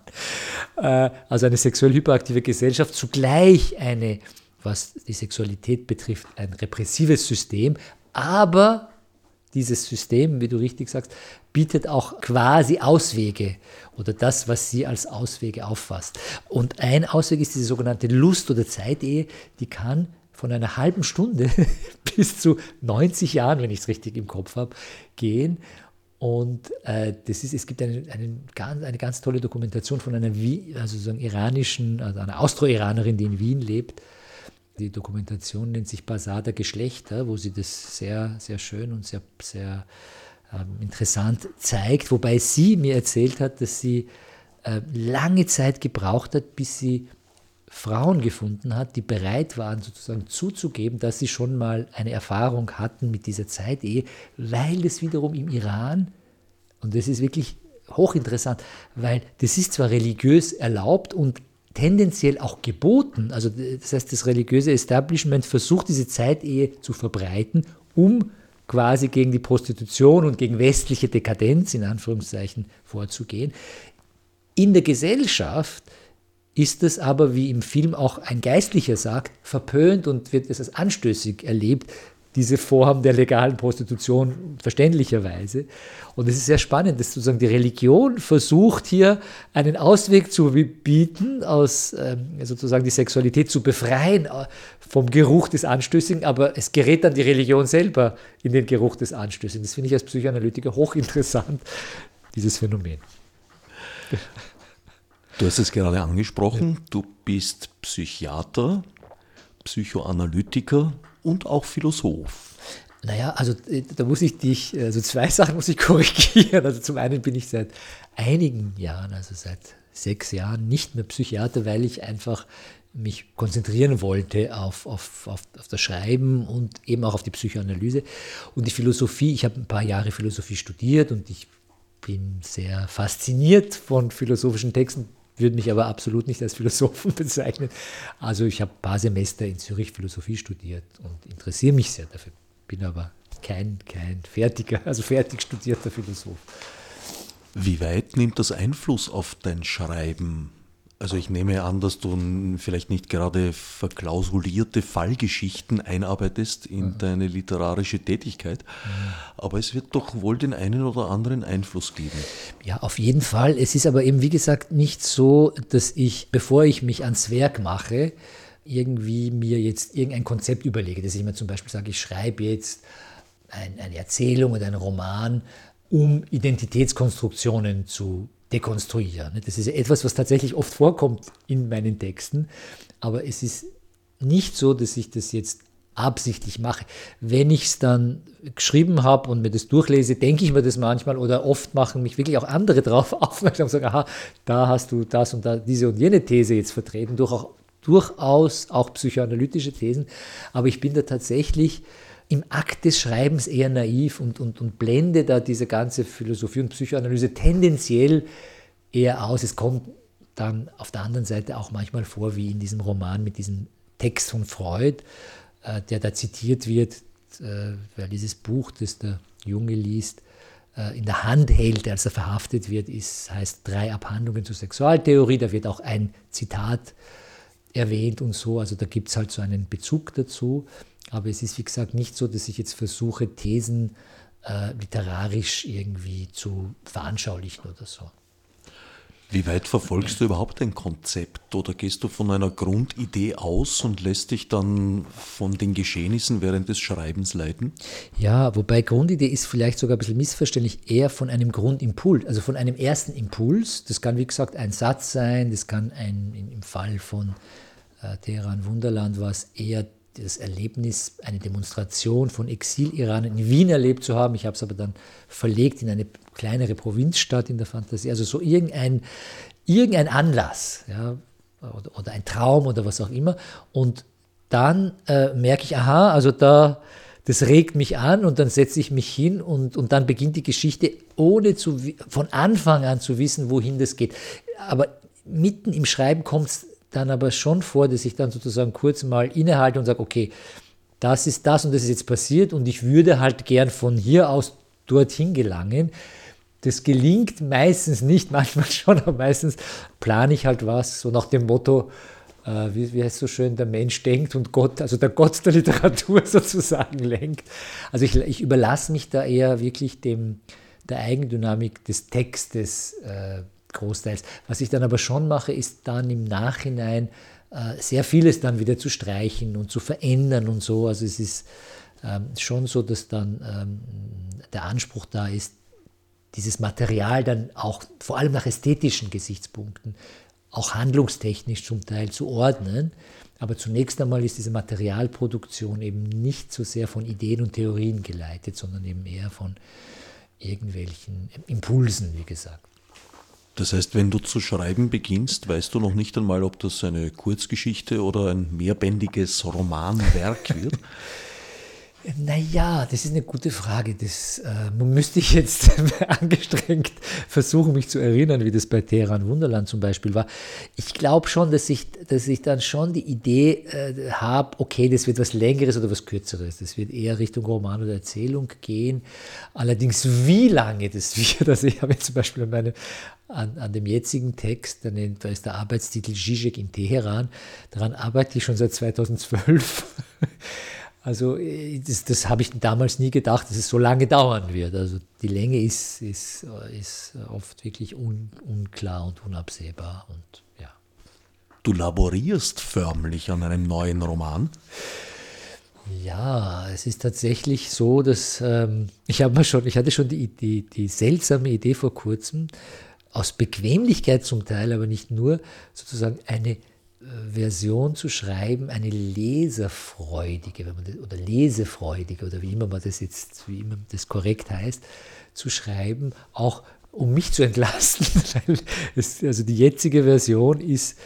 Äh, also eine sexuell hyperaktive Gesellschaft, zugleich eine was die Sexualität betrifft, ein repressives System, aber dieses System, wie du richtig sagst, bietet auch quasi Auswege oder das, was sie als Auswege auffasst. Und ein Ausweg ist diese sogenannte Lust- oder Zeitehe, die kann von einer halben Stunde [LAUGHS] bis zu 90 Jahren, wenn ich es richtig im Kopf habe, gehen. Und äh, das ist, es gibt eine, eine, ganz, eine ganz tolle Dokumentation von einer also so iranischen, also einer Austro-Iranerin, die in Wien lebt, die Dokumentation nennt sich Basar der Geschlechter, wo sie das sehr, sehr schön und sehr, sehr ähm, interessant zeigt, wobei sie mir erzählt hat, dass sie äh, lange Zeit gebraucht hat, bis sie Frauen gefunden hat, die bereit waren, sozusagen zuzugeben, dass sie schon mal eine Erfahrung hatten mit dieser Zeitehe, weil das wiederum im Iran, und das ist wirklich hochinteressant, weil das ist zwar religiös erlaubt und tendenziell auch geboten. Also das heißt, das religiöse Establishment versucht diese Zeitehe zu verbreiten, um quasi gegen die Prostitution und gegen westliche Dekadenz in Anführungszeichen vorzugehen. In der Gesellschaft ist es aber, wie im Film auch ein Geistlicher sagt, verpönt und wird es als anstößig erlebt, diese Vorhaben der legalen Prostitution verständlicherweise. Und es ist sehr spannend, dass sozusagen die Religion versucht hier einen Ausweg zu bieten, aus ähm, sozusagen die Sexualität zu befreien äh, vom Geruch des Anstößigen, aber es gerät dann die Religion selber in den Geruch des Anstößigen. Das finde ich als Psychoanalytiker hochinteressant, dieses Phänomen. Du hast es gerade angesprochen, du bist Psychiater, Psychoanalytiker und auch Philosoph. Naja, also äh, da muss ich dich, also zwei [LAUGHS] Sachen muss ich korrigieren. Also zum einen bin ich seit einigen Jahren, also seit sechs Jahren, nicht mehr Psychiater, weil ich einfach mich konzentrieren wollte auf, auf, auf, auf das Schreiben und eben auch auf die Psychoanalyse. Und die Philosophie, ich habe ein paar Jahre Philosophie studiert und ich bin sehr fasziniert von philosophischen Texten, würde mich aber absolut nicht als Philosophen [LAUGHS] bezeichnen. Also ich habe ein paar Semester in Zürich Philosophie studiert und interessiere mich sehr dafür, bin aber kein, kein fertiger, also fertig studierter Philosoph. Wie weit nimmt das Einfluss auf dein Schreiben? Also ich nehme an, dass du vielleicht nicht gerade verklausulierte Fallgeschichten einarbeitest in mhm. deine literarische Tätigkeit, mhm. aber es wird doch wohl den einen oder anderen Einfluss geben. Ja, auf jeden Fall. Es ist aber eben, wie gesagt, nicht so, dass ich, bevor ich mich ans Werk mache, irgendwie mir jetzt irgendein Konzept überlege, dass ich mir zum Beispiel sage, ich schreibe jetzt ein, eine Erzählung oder einen Roman, um Identitätskonstruktionen zu dekonstruieren. Das ist etwas, was tatsächlich oft vorkommt in meinen Texten, aber es ist nicht so, dass ich das jetzt absichtlich mache. Wenn ich es dann geschrieben habe und mir das durchlese, denke ich mir das manchmal oder oft machen mich wirklich auch andere [LAUGHS] darauf aufmerksam und sagen, aha, da hast du das und da diese und jene These jetzt vertreten, durch auch, durchaus auch psychoanalytische Thesen, aber ich bin da tatsächlich im Akt des Schreibens eher naiv und, und, und blende da diese ganze Philosophie und Psychoanalyse tendenziell eher aus. Es kommt dann auf der anderen Seite auch manchmal vor, wie in diesem Roman mit diesem Text von Freud, äh, der da zitiert wird, äh, weil dieses Buch, das der Junge liest, äh, in der Hand hält, als er verhaftet wird, ist, heißt Drei Abhandlungen zur Sexualtheorie. Da wird auch ein Zitat erwähnt und so. Also da gibt es halt so einen Bezug dazu. Aber es ist, wie gesagt, nicht so, dass ich jetzt versuche, Thesen äh, literarisch irgendwie zu veranschaulichen oder so. Wie weit verfolgst du überhaupt ein Konzept oder gehst du von einer Grundidee aus und lässt dich dann von den Geschehnissen während des Schreibens leiten? Ja, wobei Grundidee ist vielleicht sogar ein bisschen missverständlich, eher von einem Grundimpuls, also von einem ersten Impuls. Das kann, wie gesagt, ein Satz sein, das kann ein, im Fall von äh, Teheran Wunderland war es eher das Erlebnis, eine Demonstration von Exil-Iran in Wien erlebt zu haben. Ich habe es aber dann verlegt in eine kleinere Provinzstadt in der Fantasie. Also so irgendein, irgendein Anlass ja, oder, oder ein Traum oder was auch immer. Und dann äh, merke ich, aha, also da, das regt mich an und dann setze ich mich hin und, und dann beginnt die Geschichte, ohne zu, von Anfang an zu wissen, wohin das geht. Aber mitten im Schreiben kommt es dann aber schon vor, dass ich dann sozusagen kurz mal innehalte und sage, okay, das ist das und das ist jetzt passiert und ich würde halt gern von hier aus dorthin gelangen. Das gelingt meistens nicht, [LAUGHS] manchmal schon, aber meistens plane ich halt was, so nach dem Motto, äh, wie, wie heißt es so schön, der Mensch denkt und Gott, also der Gott der Literatur [LAUGHS] sozusagen lenkt. Also ich, ich überlasse mich da eher wirklich dem, der Eigendynamik des Textes äh, großteils. Was ich dann aber schon mache, ist dann im Nachhinein äh, sehr vieles dann wieder zu streichen und zu verändern und so. Also es ist ähm, schon so, dass dann ähm, der Anspruch da ist, dieses Material dann auch vor allem nach ästhetischen Gesichtspunkten, auch handlungstechnisch zum Teil zu ordnen. Aber zunächst einmal ist diese Materialproduktion eben nicht so sehr von Ideen und Theorien geleitet, sondern eben eher von irgendwelchen Impulsen, wie gesagt. Das heißt, wenn du zu schreiben beginnst, weißt du noch nicht einmal, ob das eine Kurzgeschichte oder ein mehrbändiges Romanwerk wird? [LAUGHS] Naja, das ist eine gute Frage. Das äh, müsste ich jetzt [LAUGHS] angestrengt versuchen, mich zu erinnern, wie das bei Teheran Wunderland zum Beispiel war. Ich glaube schon, dass ich, dass ich dann schon die Idee äh, habe, okay, das wird was Längeres oder was Kürzeres. Das wird eher Richtung Roman oder Erzählung gehen. Allerdings, wie lange das wird, [LAUGHS] also ich habe jetzt zum Beispiel an, meine, an, an dem jetzigen Text, da ist der Arbeitstitel Zizek in Teheran, daran arbeite ich schon seit 2012. [LAUGHS] Also äh, das, das habe ich damals nie gedacht, dass es so lange dauern wird. Also die Länge ist, ist, äh, ist oft wirklich un, unklar und unabsehbar. Und, ja. Du laborierst förmlich an einem neuen Roman? Ja, es ist tatsächlich so, dass ähm, ich habe mal schon, ich hatte schon die, die, die seltsame Idee vor kurzem, aus Bequemlichkeit zum Teil, aber nicht nur, sozusagen eine Version zu schreiben, eine leserfreudige wenn man das, oder lesefreudige oder wie immer man das jetzt, wie immer das korrekt heißt, zu schreiben, auch um mich zu entlasten. [LAUGHS] also die jetzige Version ist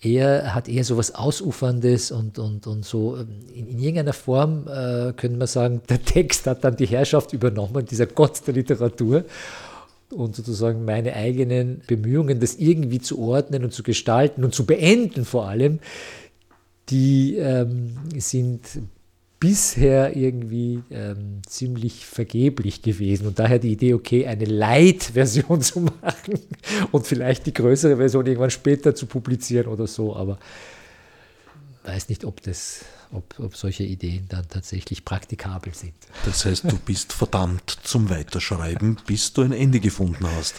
eher, hat eher so was Ausuferndes und, und, und so ähm, in, in irgendeiner Form äh, könnte man sagen, der Text hat dann die Herrschaft übernommen, dieser Gott der Literatur und sozusagen meine eigenen Bemühungen, das irgendwie zu ordnen und zu gestalten und zu beenden vor allem, die ähm, sind bisher irgendwie ähm, ziemlich vergeblich gewesen. Und daher die Idee, okay, eine Light-Version [LAUGHS] zu machen und vielleicht die größere Version irgendwann später zu publizieren oder so. Aber weiß nicht, ob das ob, ob solche Ideen dann tatsächlich praktikabel sind. Das heißt, du bist verdammt zum Weiterschreiben, bis du ein Ende gefunden hast.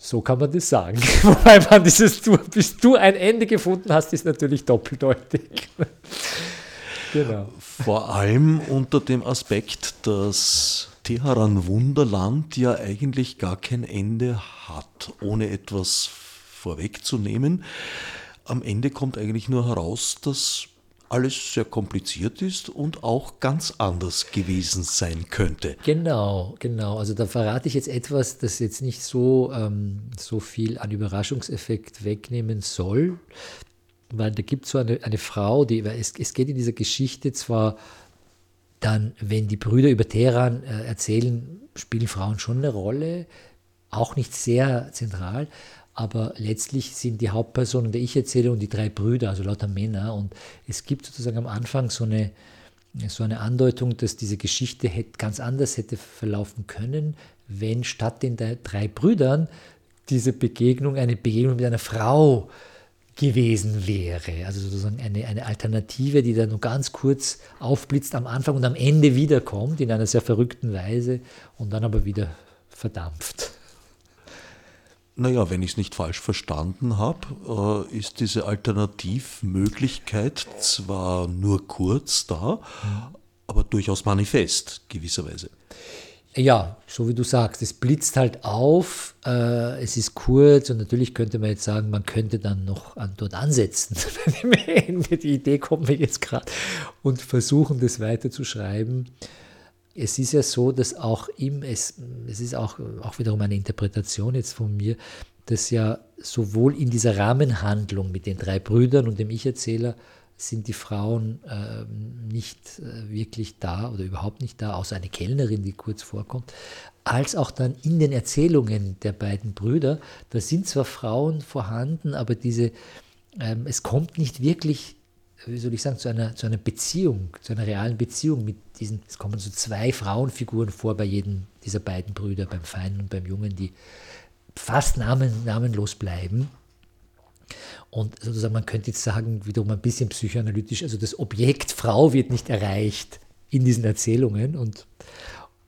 So kann man das sagen. [LAUGHS] Wobei man dieses, bis du ein Ende gefunden hast, ist natürlich doppeldeutig. [LAUGHS] genau. Vor allem unter dem Aspekt, dass Teheran Wunderland ja eigentlich gar kein Ende hat, ohne etwas vorwegzunehmen. Am Ende kommt eigentlich nur heraus, dass alles sehr kompliziert ist und auch ganz anders gewesen sein könnte. Genau, genau. Also da verrate ich jetzt etwas, das jetzt nicht so, ähm, so viel an Überraschungseffekt wegnehmen soll. Weil da gibt es so eine, eine Frau, die, es, es geht in dieser Geschichte zwar dann, wenn die Brüder über Teheran äh, erzählen, spielen Frauen schon eine Rolle, auch nicht sehr zentral, aber letztlich sind die Hauptpersonen, die ich erzähle, und die drei Brüder, also lauter Männer. Und es gibt sozusagen am Anfang so eine, so eine Andeutung, dass diese Geschichte ganz anders hätte verlaufen können, wenn statt den drei Brüdern diese Begegnung eine Begegnung mit einer Frau gewesen wäre. Also sozusagen eine, eine Alternative, die dann nur ganz kurz aufblitzt am Anfang und am Ende wiederkommt in einer sehr verrückten Weise und dann aber wieder verdampft. Naja, wenn ich es nicht falsch verstanden habe, äh, ist diese Alternativmöglichkeit zwar nur kurz da, aber durchaus manifest, gewisserweise. Ja, so wie du sagst, es blitzt halt auf, äh, es ist kurz und natürlich könnte man jetzt sagen, man könnte dann noch an, dort ansetzen. [LAUGHS] Die Idee kommt mir jetzt gerade und versuchen, das weiter zu schreiben. Es ist ja so, dass auch im, es, es ist auch, auch wiederum eine Interpretation jetzt von mir, dass ja sowohl in dieser Rahmenhandlung mit den drei Brüdern und dem Ich-Erzähler sind die Frauen äh, nicht äh, wirklich da oder überhaupt nicht da, außer eine Kellnerin, die kurz vorkommt, als auch dann in den Erzählungen der beiden Brüder. Da sind zwar Frauen vorhanden, aber diese, ähm, es kommt nicht wirklich, wie soll ich sagen, zu einer, zu einer Beziehung, zu einer realen Beziehung mit diesen, es kommen so zwei Frauenfiguren vor bei jedem dieser beiden Brüder, beim Feinen und beim Jungen, die fast namen, namenlos bleiben. Und sozusagen, man könnte jetzt sagen, wiederum ein bisschen psychoanalytisch, also das Objekt Frau wird nicht erreicht in diesen Erzählungen und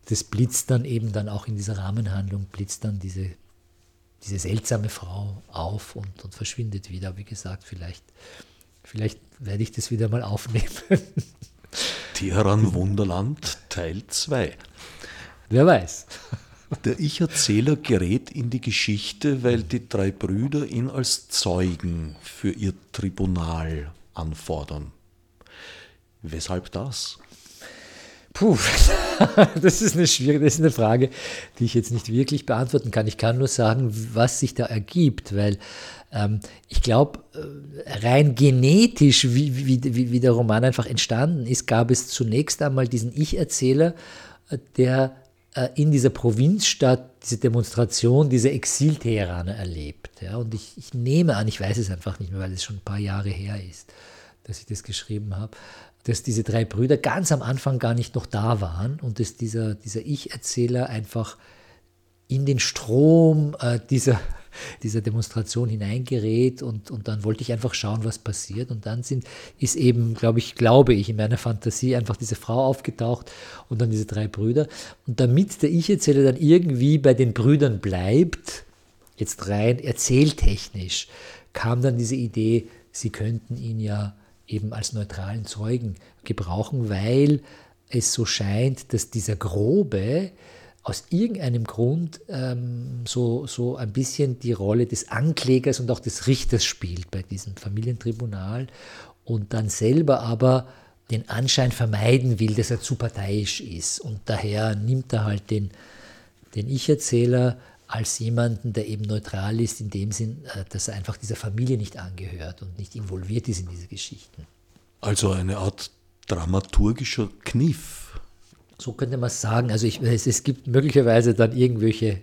das blitzt dann eben dann auch in dieser Rahmenhandlung, blitzt dann diese, diese seltsame Frau auf und, und verschwindet wieder. Wie gesagt, vielleicht, vielleicht werde ich das wieder mal aufnehmen. [LAUGHS] Teheran Wunderland Teil 2. Wer weiß. Der Ich-Erzähler gerät in die Geschichte, weil die drei Brüder ihn als Zeugen für ihr Tribunal anfordern. Weshalb das? Puh, [LAUGHS] das ist eine schwierige, das ist eine Frage, die ich jetzt nicht wirklich beantworten kann. Ich kann nur sagen, was sich da ergibt, weil ich glaube, äh, rein genetisch, wie, wie, wie, wie der Roman einfach entstanden ist, gab es zunächst einmal diesen Ich-Erzähler, äh, der äh, in dieser Provinzstadt diese Demonstration diese Exil-Teheraner erlebt. Ja, und ich, ich, nehme an, ich weiß es einfach nicht mehr, weil es schon ein paar Jahre her ist, dass ich das geschrieben habe, dass diese drei Brüder ganz am Anfang gar nicht noch da waren und dass dieser, dieser Ich-Erzähler einfach in den Strom äh, dieser dieser Demonstration hineingerät und, und dann wollte ich einfach schauen, was passiert. Und dann sind, ist eben, glaube ich, glaube ich, in meiner Fantasie einfach diese Frau aufgetaucht und dann diese drei Brüder. Und damit der Ich-Erzähler dann irgendwie bei den Brüdern bleibt, jetzt rein erzähltechnisch, kam dann diese Idee, sie könnten ihn ja eben als neutralen Zeugen gebrauchen, weil es so scheint, dass dieser Grobe, aus irgendeinem Grund ähm, so, so ein bisschen die Rolle des Anklägers und auch des Richters spielt bei diesem Familientribunal und dann selber aber den Anschein vermeiden will, dass er zu parteiisch ist. Und daher nimmt er halt den, den Ich-Erzähler als jemanden, der eben neutral ist, in dem Sinn, äh, dass er einfach dieser Familie nicht angehört und nicht involviert ist in diese Geschichten. Also eine Art dramaturgischer Kniff so könnte man es sagen. Also ich, es, es gibt möglicherweise dann irgendwelche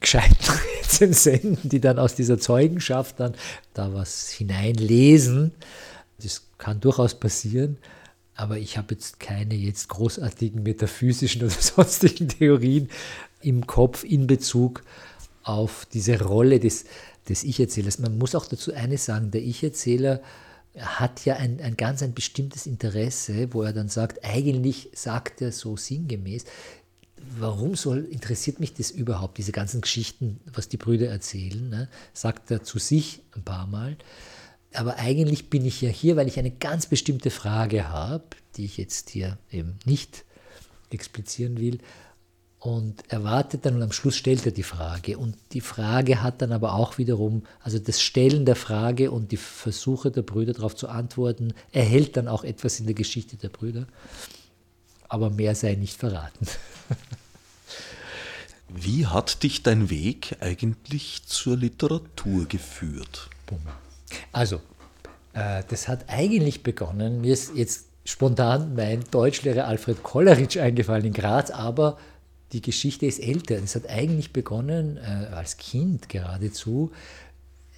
gescheiten [LAUGHS] Rezensenten, die dann aus dieser Zeugenschaft dann da was hineinlesen. Das kann durchaus passieren, aber ich habe jetzt keine jetzt großartigen metaphysischen [LAUGHS] oder sonstigen Theorien im Kopf in Bezug auf diese Rolle des, des Ich-Erzählers. Man muss auch dazu eines sagen, der Ich-Erzähler hat ja ein, ein ganz ein bestimmtes Interesse, wo er dann sagt, eigentlich sagt er so sinngemäß, warum soll, interessiert mich das überhaupt, diese ganzen Geschichten, was die Brüder erzählen, ne? sagt er zu sich ein paar Mal. Aber eigentlich bin ich ja hier, weil ich eine ganz bestimmte Frage habe, die ich jetzt hier eben nicht explizieren will und er wartet dann und am Schluss stellt er die Frage. Und die Frage hat dann aber auch wiederum, also das Stellen der Frage und die Versuche der Brüder darauf zu antworten, erhält dann auch etwas in der Geschichte der Brüder. Aber mehr sei nicht verraten. [LAUGHS] Wie hat dich dein Weg eigentlich zur Literatur geführt? Also, äh, das hat eigentlich begonnen, mir ist jetzt spontan mein Deutschlehrer Alfred Kolleritsch eingefallen in Graz, aber die Geschichte ist älter. Es hat eigentlich begonnen äh, als Kind geradezu.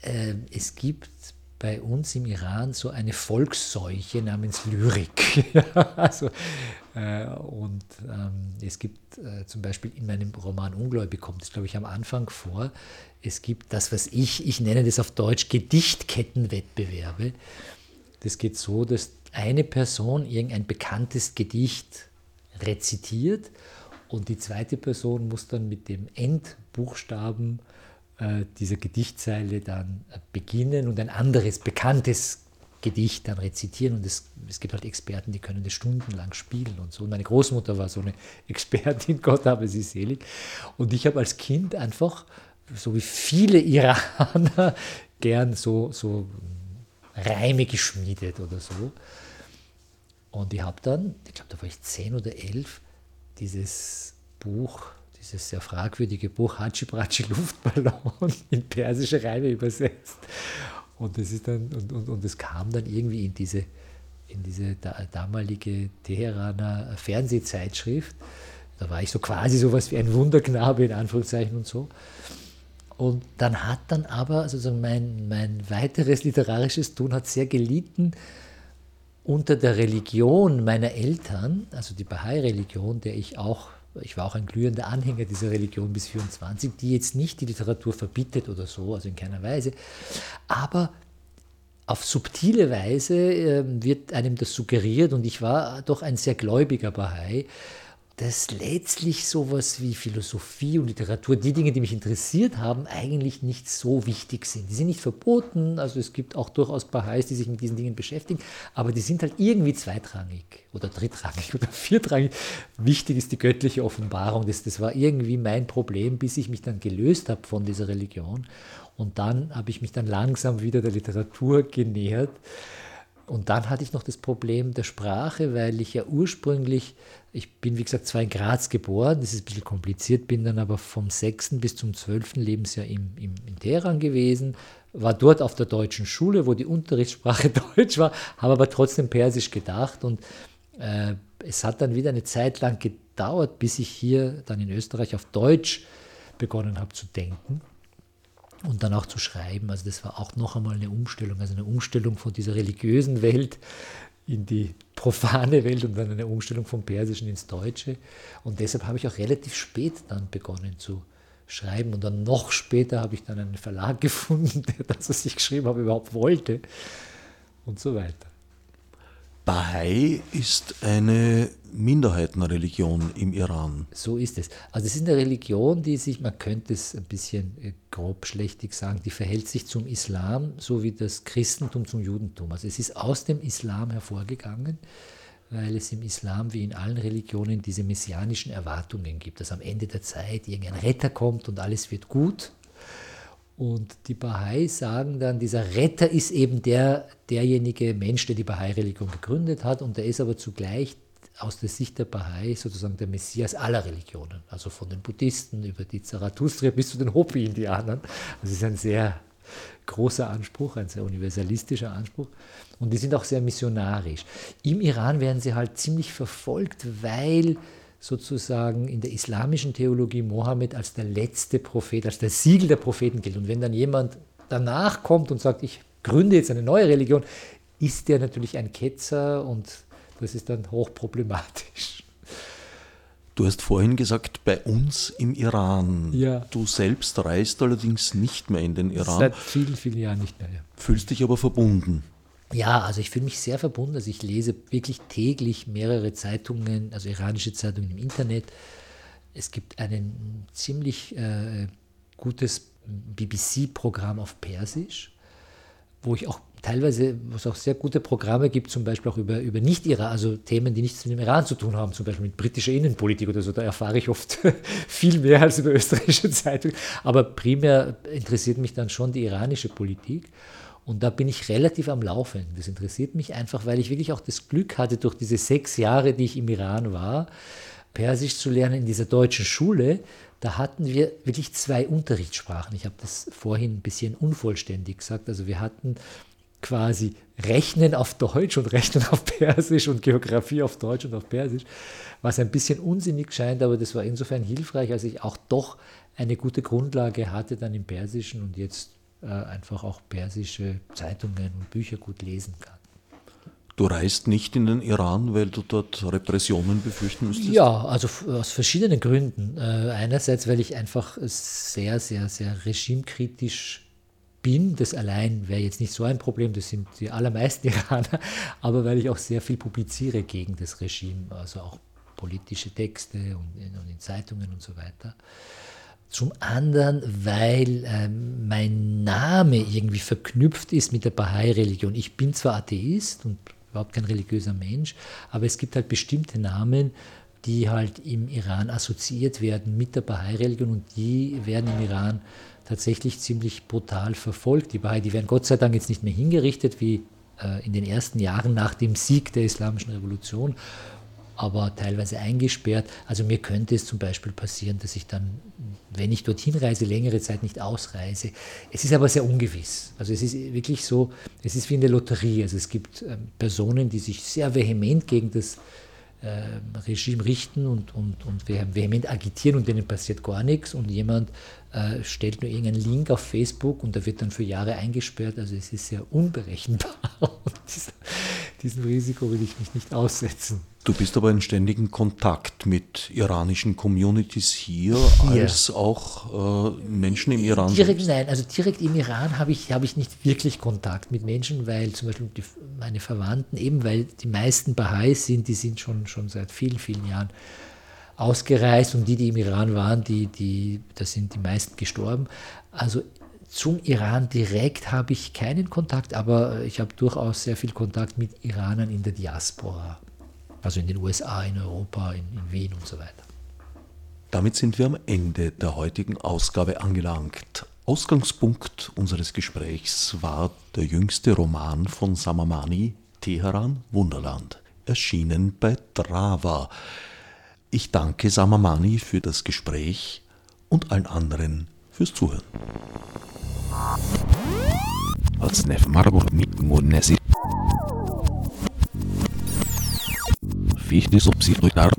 Äh, es gibt bei uns im Iran so eine Volksseuche namens Lyrik. [LAUGHS] also, äh, und ähm, es gibt äh, zum Beispiel in meinem Roman Ungläubig kommt es, glaube ich, am Anfang vor. Es gibt das, was ich, ich nenne das auf Deutsch Gedichtkettenwettbewerbe. Das geht so, dass eine Person irgendein bekanntes Gedicht rezitiert und die zweite Person muss dann mit dem Endbuchstaben äh, dieser Gedichtzeile dann beginnen und ein anderes bekanntes Gedicht dann rezitieren. Und es, es gibt halt Experten, die können das stundenlang spielen und so. Und meine Großmutter war so eine [LAUGHS] Expertin, Gott habe sie selig. Und ich habe als Kind einfach, so wie viele Iraner, [LAUGHS] gern so, so Reime geschmiedet oder so. Und ich habe dann, ich glaube, da war ich zehn oder elf, dieses Buch, dieses sehr fragwürdige Buch Hatschi Pratschi Luftballon [LAUGHS] in persische Reime übersetzt. Und das ist dann, und, und, und es kam dann irgendwie in diese, in diese damalige Teheraner Fernsehzeitschrift. Da war ich so quasi sowas wie ein Wunderknabe in Anführungszeichen und so. Und dann hat dann aber, also mein, mein weiteres literarisches Tun hat sehr gelitten unter der Religion meiner Eltern, also die Bahai-Religion, der ich auch ich war auch ein glühender Anhänger dieser Religion bis 24, die jetzt nicht die Literatur verbietet oder so, also in keiner Weise, aber auf subtile Weise äh, wird einem das suggeriert und ich war doch ein sehr gläubiger Bahai dass letztlich sowas wie Philosophie und Literatur, die Dinge, die mich interessiert haben, eigentlich nicht so wichtig sind. Die sind nicht verboten, also es gibt auch durchaus Baha'is, die sich mit diesen Dingen beschäftigen, aber die sind halt irgendwie zweitrangig oder drittrangig [LAUGHS] oder viertrangig. Wichtig ist die göttliche Offenbarung. Das, das war irgendwie mein Problem, bis ich mich dann gelöst habe von dieser Religion. Und dann habe ich mich dann langsam wieder der Literatur genähert. Und dann hatte ich noch das Problem der Sprache, weil ich ja ursprünglich, ich bin wie gesagt zwar in Graz geboren, das ist ein bisschen kompliziert, bin dann aber vom 6. bis zum 12. Lebensjahr im, im, in Teheran gewesen, war dort auf der deutschen Schule, wo die Unterrichtssprache [LAUGHS] Deutsch war, habe aber trotzdem Persisch gedacht und äh, es hat dann wieder eine Zeit lang gedauert, bis ich hier dann in Österreich auf Deutsch begonnen habe zu denken und dann auch zu schreiben. Also das war auch noch einmal eine Umstellung, also eine Umstellung von dieser religiösen Welt in die profane Welt und dann eine Umstellung vom Persischen ins Deutsche. Und deshalb habe ich auch relativ spät dann begonnen zu schreiben. Und dann noch später habe ich dann einen Verlag [LAUGHS] gefunden, der das, was ich geschrieben habe, überhaupt wollte. Und so weiter. Bahai ist eine Minderheitenreligion im Iran. So ist es. Also es ist eine Religion, die sich, man könnte es ein bisschen äh, grobschlächtig sagen, die verhält sich zum Islam, so wie das Christentum zum Judentum. Also es ist aus dem Islam hervorgegangen, weil es im Islam wie in allen Religionen diese messianischen Erwartungen gibt, dass am Ende der Zeit irgendein Retter kommt und alles wird gut. Und die Bahai sagen dann, dieser Retter ist eben der, derjenige Mensch, der die Bahai-Religion gegründet hat und der ist aber zugleich aus der Sicht der Bahai sozusagen der Messias aller Religionen, also von den Buddhisten über die Zarathustra bis zu den Hopi-Indianern. Das ist ein sehr großer Anspruch, ein sehr universalistischer Anspruch. Und die sind auch sehr missionarisch. Im Iran werden sie halt ziemlich verfolgt, weil sozusagen in der islamischen Theologie Mohammed als der letzte Prophet, als der Siegel der Propheten gilt. Und wenn dann jemand danach kommt und sagt, ich gründe jetzt eine neue Religion, ist der natürlich ein Ketzer und das ist dann hochproblematisch. Du hast vorhin gesagt, bei uns im Iran. Ja. Du selbst reist allerdings nicht mehr in den Iran. Seit vielen, vielen Jahren nicht mehr. Ja. Fühlst dich aber verbunden. Ja, also ich fühle mich sehr verbunden. Also ich lese wirklich täglich mehrere Zeitungen, also iranische Zeitungen im Internet. Es gibt ein ziemlich äh, gutes BBC-Programm auf Persisch, wo ich auch teilweise, wo es auch sehr gute Programme gibt, zum Beispiel auch über, über Nicht-Iran, also Themen, die nichts mit dem Iran zu tun haben, zum Beispiel mit britischer Innenpolitik oder so. Da erfahre ich oft [LAUGHS] viel mehr als über österreichische Zeitungen. Aber primär interessiert mich dann schon die iranische Politik. Und da bin ich relativ am Laufen. Das interessiert mich einfach, weil ich wirklich auch das Glück hatte, durch diese sechs Jahre, die ich im Iran war, Persisch zu lernen in dieser deutschen Schule. Da hatten wir wirklich zwei Unterrichtssprachen. Ich habe das vorhin ein bisschen unvollständig gesagt. Also wir hatten quasi Rechnen auf Deutsch und Rechnen auf Persisch und Geografie auf Deutsch und auf Persisch, was ein bisschen unsinnig scheint, aber das war insofern hilfreich, als ich auch doch eine gute Grundlage hatte dann im Persischen und jetzt einfach auch persische Zeitungen und Bücher gut lesen kann. Du reist nicht in den Iran, weil du dort Repressionen befürchten müsstest? Ja, also aus verschiedenen Gründen. Äh, einerseits, weil ich einfach sehr, sehr, sehr regimekritisch bin. Das allein wäre jetzt nicht so ein Problem, das sind die allermeisten [LAUGHS] Iraner, aber weil ich auch sehr viel publiziere gegen das Regime, also auch politische Texte und in, und in Zeitungen und so weiter. Zum anderen, weil äh, mein Name irgendwie verknüpft ist mit der Bahai-Religion. Ich bin zwar Atheist und überhaupt kein religiöser Mensch, aber es gibt halt bestimmte Namen, die halt im Iran assoziiert werden mit der Bahai-Religion und die werden im Iran tatsächlich ziemlich brutal verfolgt. Die Bahai, die werden Gott sei Dank jetzt nicht mehr hingerichtet wie äh, in den ersten Jahren nach dem Sieg der Islamischen Revolution, aber teilweise eingesperrt. Also mir könnte es zum Beispiel passieren, dass ich dann, wenn ich dorthin reise, längere Zeit nicht ausreise. Es ist aber sehr ungewiss. Also es ist wirklich so, es ist wie in der Lotterie. Also es gibt ähm, Personen, die sich sehr vehement gegen das äh, Regime richten und, und, und vehement agitieren und denen passiert gar nichts und jemand äh, stellt nur irgendeinen Link auf Facebook und der wird dann für Jahre eingesperrt. Also es ist sehr unberechenbar. [LAUGHS] diesem Risiko will ich mich nicht aussetzen. Du bist aber in ständigem Kontakt mit iranischen Communities hier, hier. als auch äh, Menschen im Iran. Direkt nein, also direkt im Iran habe ich, hab ich nicht wirklich Kontakt mit Menschen, weil zum Beispiel die, meine Verwandten, eben weil die meisten Baha'is sind, die sind schon, schon seit vielen, vielen Jahren ausgereist und die, die im Iran waren, die, die, da sind die meisten gestorben. Also zum Iran direkt habe ich keinen Kontakt, aber ich habe durchaus sehr viel Kontakt mit Iranern in der Diaspora. Also in den USA, in Europa, in, in Wien und so weiter. Damit sind wir am Ende der heutigen Ausgabe angelangt. Ausgangspunkt unseres Gesprächs war der jüngste Roman von Samamani, Teheran Wunderland, erschienen bei Drava. Ich danke Samamani für das Gespräch und allen anderen fürs Zuhören. Als Marburg mit Munesi. Fichte subsidiar